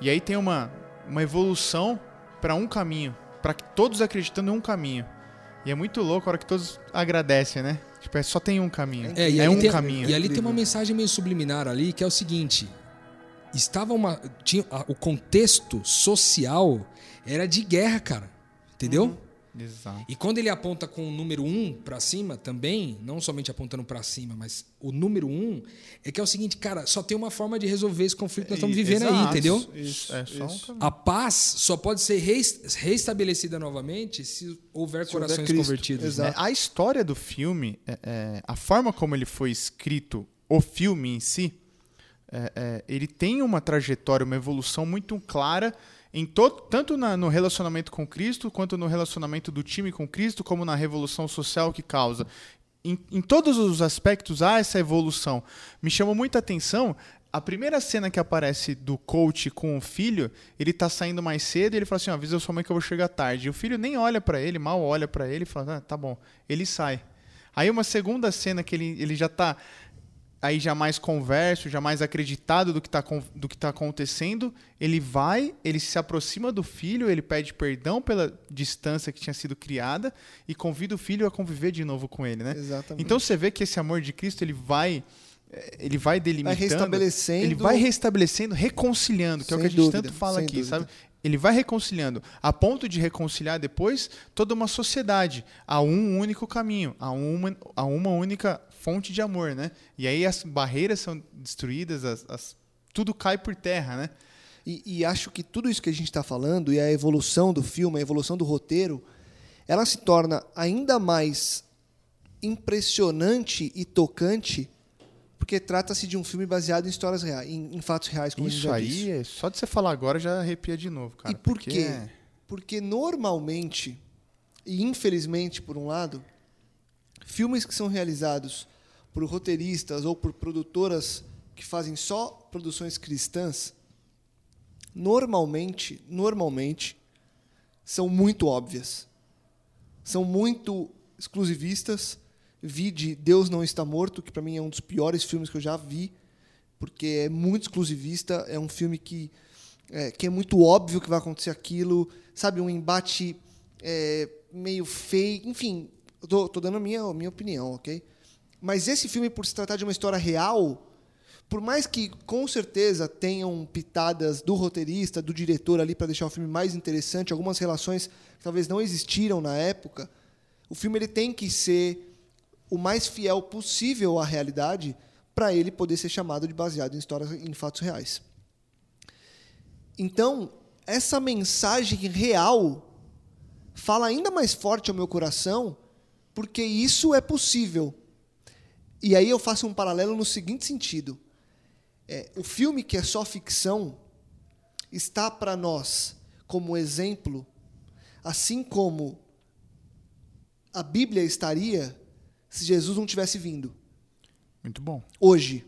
e aí tem uma, uma evolução para um caminho, para que todos acreditando em um caminho. E é muito louco a hora que todos agradecem, né? Tipo, é, só tem um caminho. É, é um tem, caminho. E ali tem uma mensagem meio subliminar ali, que é o seguinte: estava uma. Tinha, o contexto social era de guerra, cara. Entendeu? Uhum. Exato. E quando ele aponta com o número 1 um para cima também, não somente apontando para cima, mas o número 1, um, é que é o seguinte, cara, só tem uma forma de resolver esse conflito que nós estamos vivendo Exato. aí, entendeu? Isso, é só isso. Um a paz só pode ser reestabelecida novamente se houver se corações houver convertidos. Exato. Né? A história do filme, é, é, a forma como ele foi escrito, o filme em si, é, é ele tem uma trajetória, uma evolução muito clara em todo, tanto na, no relacionamento com Cristo, quanto no relacionamento do time com Cristo, como na revolução social que causa. Em, em todos os aspectos há essa evolução. Me chamou muita atenção a primeira cena que aparece do coach com o filho, ele tá saindo mais cedo e ele fala assim: avisa sua mãe que eu vou chegar tarde. E o filho nem olha para ele, mal olha para ele e fala: ah, tá bom. Ele sai. Aí uma segunda cena que ele, ele já tá aí já mais converso, já mais acreditado do que está do que tá acontecendo, ele vai, ele se aproxima do filho, ele pede perdão pela distância que tinha sido criada e convida o filho a conviver de novo com ele, né? Exatamente. Então você vê que esse amor de Cristo ele vai eh, ele vai delimitando, vai restabelecendo, ele vai restabelecendo, reconciliando, que é o que a gente dúvida, tanto fala aqui, dúvida. sabe? Ele vai reconciliando, a ponto de reconciliar depois toda uma sociedade a um único caminho, a uma, a uma única fonte de amor, né? E aí as barreiras são destruídas, as, as, tudo cai por terra, né? E, e acho que tudo isso que a gente está falando e a evolução do filme, a evolução do roteiro, ela se torna ainda mais impressionante e tocante porque trata-se de um filme baseado em histórias reais, em, em fatos reais, como Isso aí, disse. só de você falar agora já arrepia de novo, cara. E por porque... quê? Porque normalmente, e infelizmente por um lado, filmes que são realizados por roteiristas ou por produtoras que fazem só produções cristãs, normalmente, normalmente são muito óbvias. São muito exclusivistas. Vi de Deus não está morto, que para mim é um dos piores filmes que eu já vi, porque é muito exclusivista, é um filme que é, que é muito óbvio que vai acontecer aquilo, sabe, um embate é, meio feio, enfim, tô dando a minha, a minha opinião, ok? Mas esse filme, por se tratar de uma história real, por mais que com certeza tenham pitadas do roteirista, do diretor ali para deixar o filme mais interessante, algumas relações que talvez não existiram na época, o filme ele tem que ser o mais fiel possível à realidade para ele poder ser chamado de baseado em histórias em fatos reais. Então, essa mensagem real fala ainda mais forte ao meu coração, porque isso é possível. E aí eu faço um paralelo no seguinte sentido: é, o filme que é só ficção está para nós como exemplo, assim como a Bíblia estaria se Jesus não tivesse vindo. Muito bom. Hoje.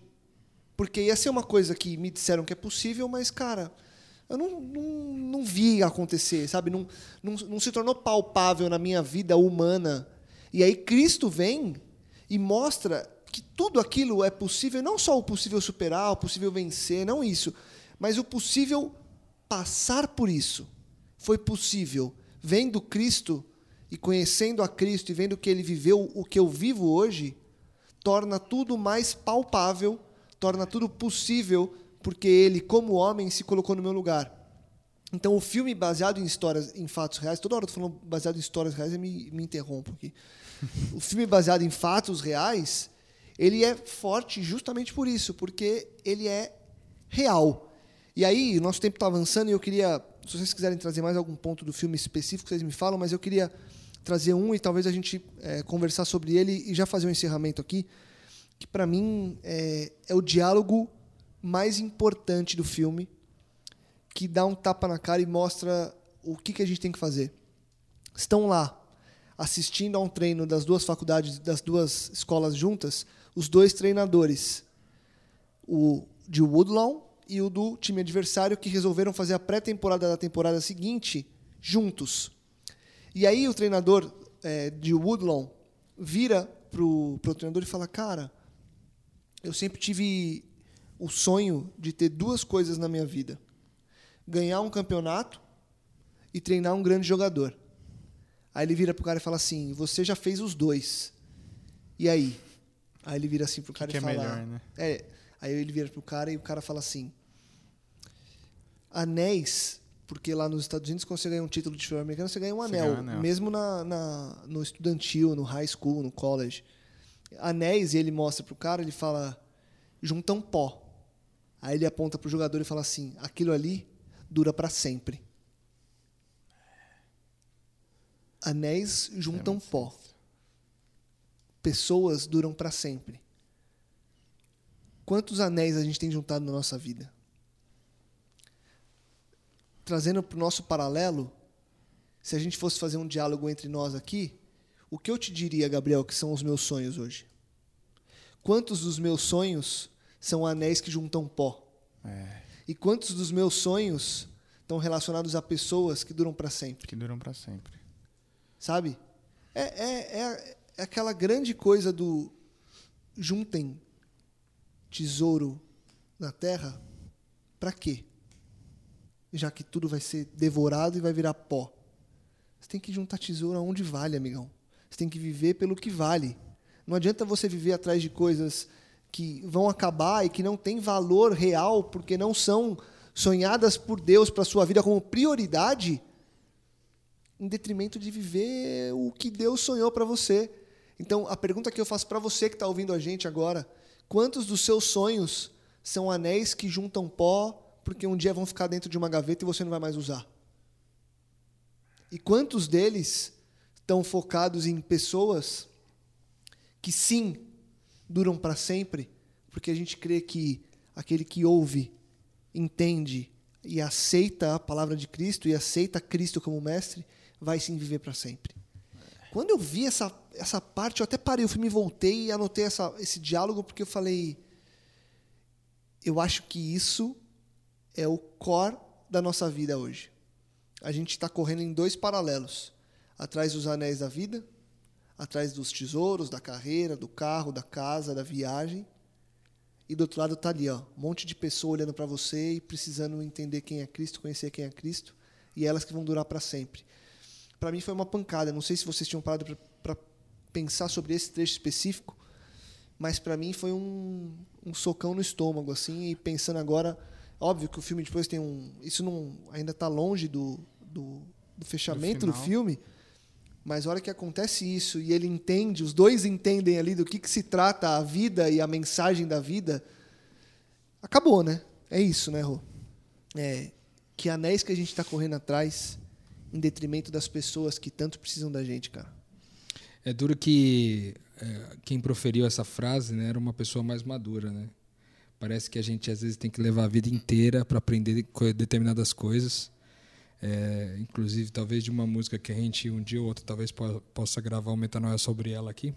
Porque ia ser uma coisa que me disseram que é possível, mas, cara, eu não, não, não vi acontecer, sabe? Não, não, não se tornou palpável na minha vida humana. E aí Cristo vem e mostra que tudo aquilo é possível, não só o possível superar, o possível vencer, não isso, mas o possível passar por isso. Foi possível, vendo Cristo e conhecendo a Cristo e vendo que ele viveu o que eu vivo hoje, torna tudo mais palpável, torna tudo possível, porque ele, como homem, se colocou no meu lugar. Então, o filme baseado em histórias, em fatos reais, toda hora eu tô falando baseado em histórias reais, eu me, me interrompo aqui. o filme baseado em fatos reais, ele é forte justamente por isso, porque ele é real. E aí, nosso tempo está avançando e eu queria, se vocês quiserem trazer mais algum ponto do filme específico, vocês me falam, mas eu queria trazer um e talvez a gente é, conversar sobre ele e já fazer um encerramento aqui, que para mim é, é o diálogo mais importante do filme, que dá um tapa na cara e mostra o que, que a gente tem que fazer. Estão lá, assistindo a um treino das duas faculdades, das duas escolas juntas, os dois treinadores, o de Woodlawn e o do time adversário, que resolveram fazer a pré-temporada da temporada seguinte juntos. E aí o treinador é, de Woodlawn vira pro, pro treinador e fala: Cara, eu sempre tive o sonho de ter duas coisas na minha vida: ganhar um campeonato e treinar um grande jogador. Aí ele vira pro cara e fala assim: Você já fez os dois. E aí? Aí ele vira assim pro cara que e que é fala: melhor, né? é, aí ele vira pro cara e o cara fala assim: Anéis, porque lá nos Estados Unidos, quando você ganha um título de futebol americano, você ganha um anel. ganha um anel. Mesmo na, na- no estudantil, no high school, no college. Anéis, e ele mostra pro cara, ele fala: juntam pó. Aí ele aponta pro jogador e fala assim: aquilo ali dura para sempre. Anéis juntam pó. Pessoas duram para sempre. Quantos anéis a gente tem juntado na nossa vida? Trazendo para o nosso paralelo, se a gente fosse fazer um diálogo entre nós aqui, o que eu te diria, Gabriel, que são os meus sonhos hoje? Quantos dos meus sonhos são anéis que juntam pó? É, E quantos dos meus sonhos estão relacionados a pessoas que duram para sempre? que duram pra sempre. Sabe? É, é, é, é aquela grande coisa do juntem tesouro na terra, para quê? Já que tudo vai ser devorado e vai virar pó. Você tem que juntar tesouro aonde vale, amigão. Você tem que viver pelo que vale. Não adianta você viver atrás de coisas que vão acabar e que não têm valor real porque não são sonhadas por Deus para sua vida como prioridade em detrimento de viver o que Deus sonhou para você. Então, a pergunta que eu faço para você que está ouvindo a gente agora: quantos dos seus sonhos são anéis que juntam pó porque um dia vão ficar dentro de uma gaveta e você não vai mais usar? E quantos deles estão focados em pessoas que sim duram para sempre, porque a gente crê que aquele que ouve, entende e aceita a palavra de Cristo e aceita Cristo como mestre, vai sim viver para sempre. Quando eu vi essa, essa parte, eu até parei o filme e voltei e anotei essa, esse diálogo porque eu falei, eu acho que isso é o core da nossa vida hoje. A gente está correndo em dois paralelos: atrás dos anéis da vida, atrás dos tesouros, da carreira, do carro, da casa, da viagem. E do outro lado está ali, ó, um monte de pessoa olhando para você e precisando entender quem é Cristo, conhecer quem é Cristo, e elas que vão durar para sempre. Para mim foi uma pancada. Não sei se vocês tinham parado para pensar sobre esse trecho específico, mas para mim foi um, um socão no estômago, assim. E pensando agora, óbvio que o filme depois tem um, isso não ainda está longe do, do, do fechamento do, final. filme, mas a hora que acontece isso e ele entende, os dois entendem ali do que, que se trata a vida e a mensagem da vida, acabou, né? É isso, né, Rô? É, que anéis que a gente está correndo atrás em detrimento das pessoas que tanto precisam da gente, cara. É duro que é, quem proferiu essa frase né, era uma pessoa mais madura, né? Parece que a gente às vezes tem que levar a vida inteira para aprender determinadas coisas. É, inclusive, talvez de uma música que a gente um dia ou outro talvez po- possa gravar um metanoia sobre ela aqui.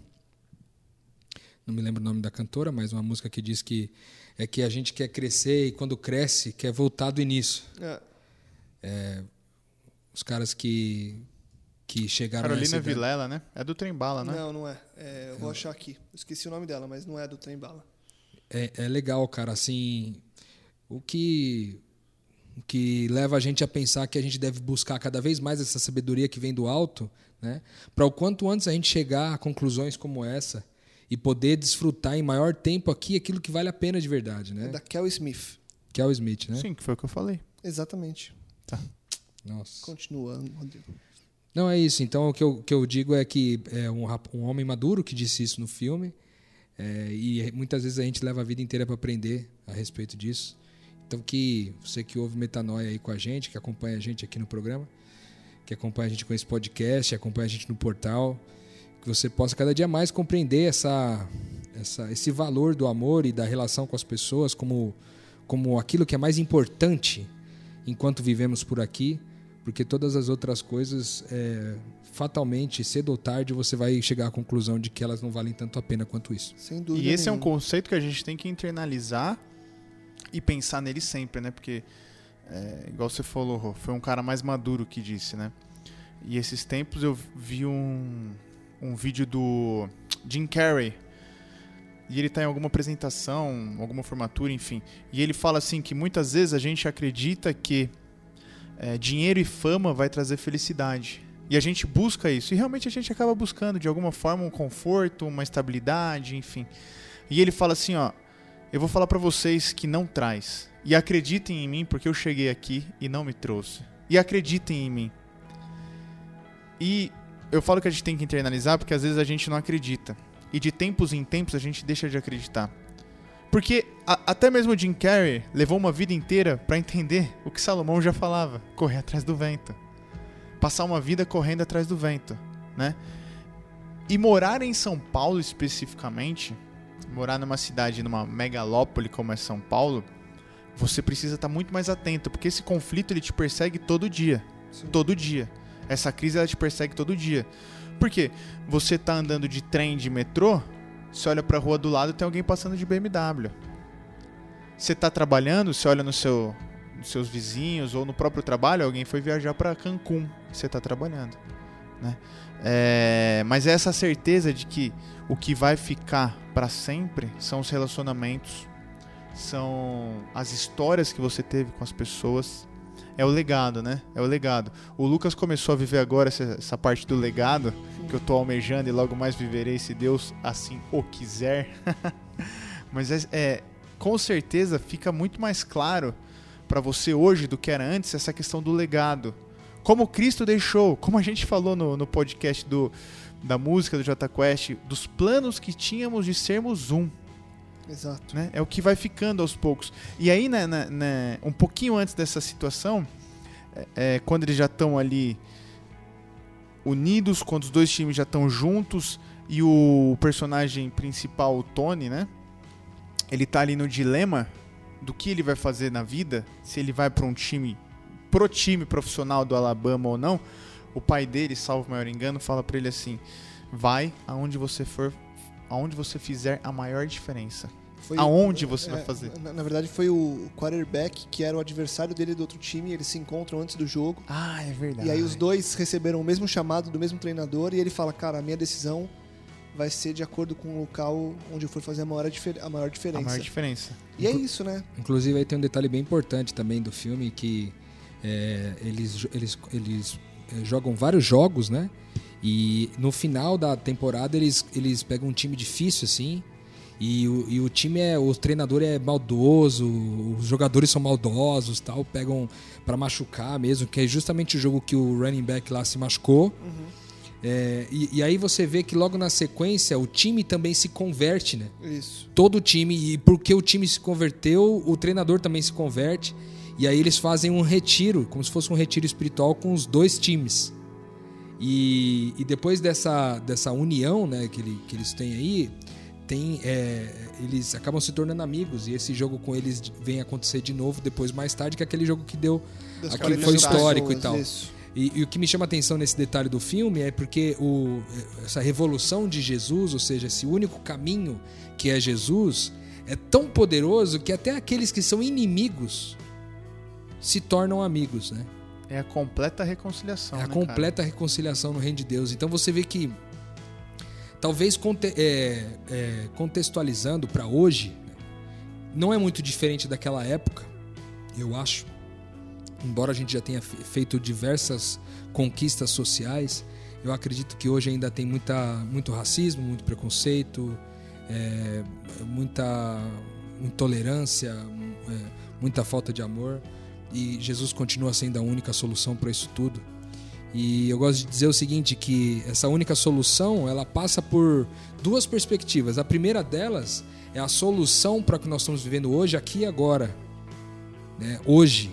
Não me lembro o nome da cantora, mas uma música que diz que é que a gente quer crescer e quando cresce quer voltar do início. Os caras que que chegaram Carolina idade- Vilela, né? É do Trembala, né? Não, não é. É, eu vou achar aqui. Esqueci o nome dela, mas não é do Trem Bala. é, é legal, cara. Assim, o que o que leva a gente a pensar que a gente deve buscar cada vez mais essa sabedoria que vem do alto, né? Para o quanto antes a gente chegar a conclusões como essa e poder desfrutar em maior tempo aqui aquilo que vale a pena de verdade, É né? da Kel Smith. É o Smith, né? Sim, que foi o que eu falei. Exatamente. Nossa. Continua, Rodrigo. Não é isso. Então o que eu, que eu digo é que é um, um homem maduro que disse isso no filme. É, e muitas vezes a gente leva a vida inteira para aprender a respeito disso. Então que você que ouve Metanoia aí com a gente, que acompanha a gente aqui no programa, que acompanha a gente com esse podcast, acompanha a gente no portal, que você possa cada dia mais compreender essa, essa, esse valor do amor e da relação com as pessoas como, como aquilo que é mais importante enquanto vivemos por aqui, porque todas as outras coisas, é, fatalmente, cedo ou tarde, você vai chegar à conclusão de que elas não valem tanto a pena quanto isso. Sem dúvida. E esse nenhuma. é um conceito que a gente tem que internalizar e pensar nele sempre, né? Porque, é, igual você falou, foi um cara mais maduro que disse, né? E esses tempos eu vi um, um vídeo do Jim Carrey. E ele tá em alguma apresentação, alguma formatura, enfim. E ele fala assim que muitas vezes a gente acredita que é, dinheiro e fama vai trazer felicidade. E a gente busca isso. E realmente a gente acaba buscando, de alguma forma, um conforto, uma estabilidade, enfim. E ele fala assim, ó. Eu vou falar para vocês que não traz. E acreditem em mim porque eu cheguei aqui e não me trouxe. E acreditem em mim. E eu falo que a gente tem que internalizar porque às vezes a gente não acredita. E de tempos em tempos a gente deixa de acreditar. Porque a, até mesmo o Jim Carrey levou uma vida inteira para entender o que Salomão já falava: correr atrás do vento. Passar uma vida correndo atrás do vento, né? E morar em São Paulo especificamente, morar numa cidade, numa megalópole como é São Paulo, você precisa estar muito mais atento, porque esse conflito ele te persegue todo dia. Sim. Todo dia. Essa crise ela te persegue todo dia. Por quê? Você tá andando de trem, de metrô, você olha pra rua do lado tem alguém passando de BMW. Você tá trabalhando, você olha no seu, nos seus vizinhos ou no próprio trabalho, alguém foi viajar para Cancún, você tá trabalhando, né? É, mas é essa certeza de que o que vai ficar para sempre são os relacionamentos, são as histórias que você teve com as pessoas. É o legado, né? É o legado. O Lucas começou a viver agora essa, essa parte do legado que eu tô almejando e logo mais viverei se Deus assim o quiser. Mas é, é, com certeza fica muito mais claro para você hoje do que era antes essa questão do legado. Como Cristo deixou, como a gente falou no, no podcast do, da música do J Quest, dos planos que tínhamos de sermos um. Exato. Né? É o que vai ficando aos poucos. E aí, né, né, né, um pouquinho antes dessa situação, é, é, quando eles já estão ali unidos, quando os dois times já estão juntos e o personagem principal, o Tony, né? Ele tá ali no dilema do que ele vai fazer na vida, se ele vai para um time, pro time profissional do Alabama ou não. O pai dele, salvo o maior engano, fala para ele assim: "Vai aonde você for, aonde você fizer a maior diferença". Foi, Aonde você é, vai fazer? Na, na verdade, foi o quarterback que era o adversário dele do outro time. Eles se encontram antes do jogo. Ah, é verdade. E aí os dois receberam o mesmo chamado do mesmo treinador. E ele fala: Cara, a minha decisão vai ser de acordo com o local onde eu for fazer a maior, a maior diferença. a maior diferença. E é isso, né? Inclusive aí tem um detalhe bem importante também do filme que é, eles, eles, eles é, jogam vários jogos, né? E no final da temporada eles, eles pegam um time difícil assim. E o, e o time é. O treinador é maldoso, os jogadores são maldosos tal, pegam pra machucar mesmo, que é justamente o jogo que o running back lá se machucou. É, e, e aí você vê que logo na sequência o time também se converte, né? Isso. todo o time, e porque o time se converteu, o treinador também se converte. E aí eles fazem um retiro, como se fosse um retiro espiritual com os dois times. E, e depois dessa, dessa união né, que, ele- que eles têm aí, tem, é, eles acabam se tornando amigos. E esse jogo com eles vem acontecer de novo depois, mais tarde, que é aquele jogo que deu. 40 foi pessoas, histórico e tal. Isso. E, e o que me chama atenção nesse detalhe do filme é porque o, essa revolução de Jesus, ou seja, esse único caminho que é Jesus, é tão poderoso que até aqueles que são inimigos se tornam amigos, né? É a completa reconciliação. É a né, completa reconciliação no reino de Deus. Então você vê que, talvez conte- é, é, contextualizando para hoje, não é muito diferente daquela época, eu acho. Embora a gente já tenha fe- feito diversas conquistas sociais, eu acredito que hoje ainda tem muita, muito racismo, muito preconceito, é, muita intolerância, é, muita falta de amor. E Jesus continua sendo a única solução para isso tudo. E eu gosto de dizer o seguinte, que essa única solução, ela passa por duas perspectivas. A primeira delas é a solução para o que nós estamos vivendo hoje, aqui e agora. Né? Hoje.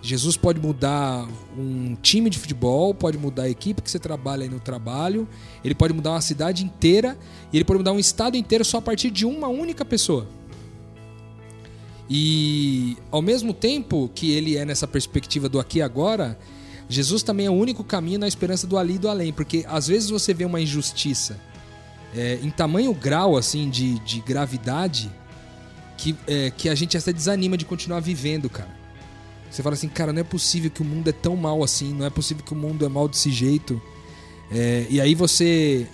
Jesus pode mudar um time de futebol, pode mudar a equipe que você trabalha aí no trabalho, ele pode mudar uma cidade inteira e ele pode mudar um estado inteiro só a partir de uma única pessoa. E ao mesmo tempo que ele é nessa perspectiva do aqui e agora, Jesus também é o único caminho na esperança do ali e do além, porque às vezes você vê uma injustiça é, em tamanho grau assim de, de gravidade que, é, que a gente até desanima de continuar vivendo, cara. Você fala assim, cara, não é possível que o mundo é tão mal assim, não é possível que o mundo é mal desse jeito. É, e aí você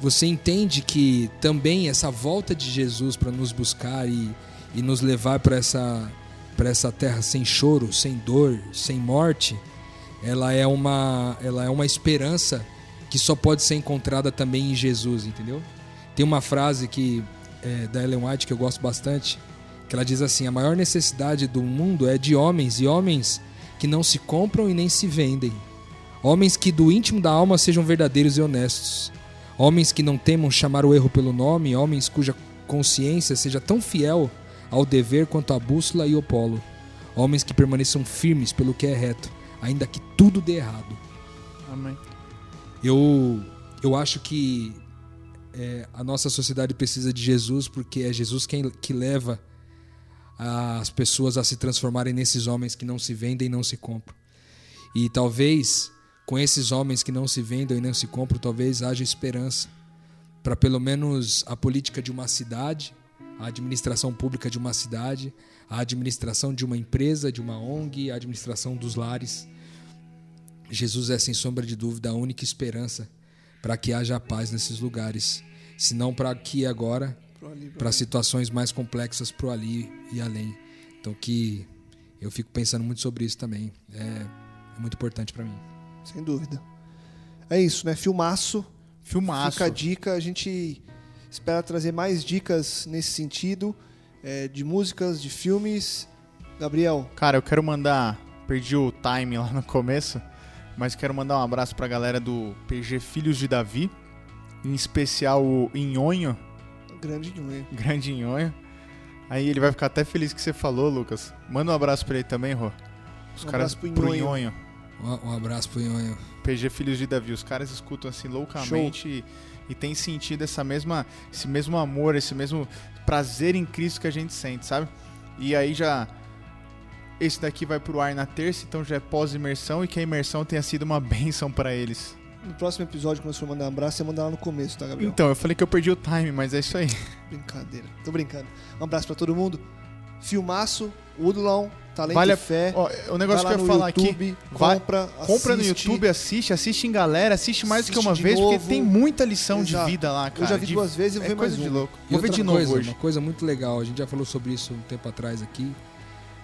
você entende que também essa volta de Jesus para nos buscar e, e nos levar para essa para essa terra sem choro, sem dor, sem morte, ela é uma ela é uma esperança que só pode ser encontrada também em Jesus, entendeu? Tem uma frase que é, da Ellen White que eu gosto bastante, que ela diz assim: a maior necessidade do mundo é de homens e homens que não se compram e nem se vendem. Homens que do íntimo da alma sejam verdadeiros e honestos. Homens que não temam chamar o erro pelo nome, homens cuja consciência seja tão fiel ao dever quanto a bússola e o polo. Homens que permaneçam firmes pelo que é reto, ainda que tudo dê errado. Amém. Eu, eu acho que é, a nossa sociedade precisa de Jesus porque é Jesus quem que leva as pessoas a se transformarem nesses homens que não se vendem e não se compram. E talvez com esses homens que não se vendem e não se compram, talvez haja esperança para pelo menos a política de uma cidade, a administração pública de uma cidade, a administração de uma empresa, de uma ONG, a administração dos lares. Jesus é sem sombra de dúvida a única esperança para que haja paz nesses lugares, se não para aqui e agora, para situações mais complexas pro ali e além. Então que eu fico pensando muito sobre isso também. É, é muito importante para mim. Sem dúvida. É isso, né? Filmaço. Filmaço. Fica a dica. A gente espera trazer mais dicas nesse sentido, é, de músicas, de filmes. Gabriel. Cara, eu quero mandar. Perdi o time lá no começo, mas quero mandar um abraço pra galera do PG Filhos de Davi, em especial o Inhonho. Grande Inhonho. Grande Inhonho. Aí ele vai ficar até feliz que você falou, Lucas. Manda um abraço pra ele também, Rô. Os Um caras abraço pro pro Inhonho. Inhonho. Um, um abraço pro Ionho. PG Filhos de Davi. Os caras escutam assim loucamente e, e tem sentido essa mesma, esse mesmo amor, esse mesmo prazer em Cristo que a gente sente, sabe? E aí já. Esse daqui vai pro ar na terça, então já é pós-imersão e que a imersão tenha sido uma bênção pra eles. No próximo episódio, quando você for mandar um abraço, você manda lá no começo, tá, Gabriel? Então, eu falei que eu perdi o time, mas é isso aí. Brincadeira. Tô brincando. Um abraço pra todo mundo. Filmaço, Woodlawn, Talento Vale e a- Fé. Ó, o negócio que eu ia falar aqui. YouTube, vai- compra, Compra no. YouTube, assiste, assiste em galera, assiste mais do que uma vez, novo. porque tem muita lição Exato. de vida lá, cara. Eu já vi de- duas vezes e eu é vou ver coisa mais de louco. E Vou ver outra de novo coisa, hoje. Uma coisa muito legal, a gente já falou sobre isso um tempo atrás aqui.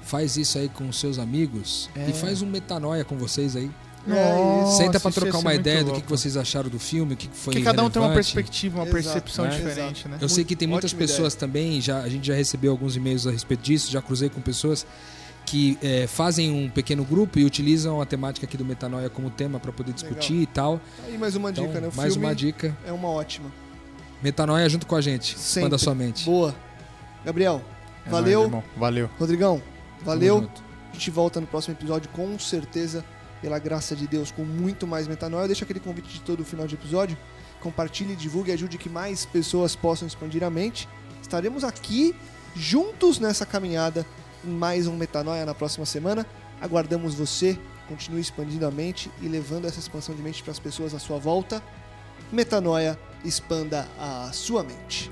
Faz isso aí com os seus amigos É. e faz um metanoia com vocês aí. É isso. Senta ia trocar uma ideia do que, que vocês acharam do filme, o que que foi Porque cada um tem uma perspectiva, uma Exato, percepção né? diferente, Exato. né? Eu sei que tem muitas Ótima pessoas também, já, a gente já recebeu alguns e-mails a respeito disso, já cruzei com pessoas que é, fazem um pequeno grupo e utilizam a temática aqui do Metanoia como tema para poder discutir Legal. e tal. Aí mais uma Então, dica, né? O mais filme uma dica. é uma ótima. Metanoia junto com a gente. Sempre. Manda sua mente. Boa. Gabriel, É valeu. nóis, irmão. Valeu. Rodrigão, valeu. A gente volta no próximo episódio, com certeza, pela graça de Deus, com muito mais metanoia. Deixa aquele convite de todo o final de episódio. Compartilhe, divulgue, ajude que mais pessoas possam expandir a mente. Estaremos aqui juntos nessa caminhada em mais um Metanoia na próxima semana. Aguardamos você. Continue expandindo a mente e levando essa expansão de mente para as pessoas à sua volta. Metanoia, expanda a sua mente.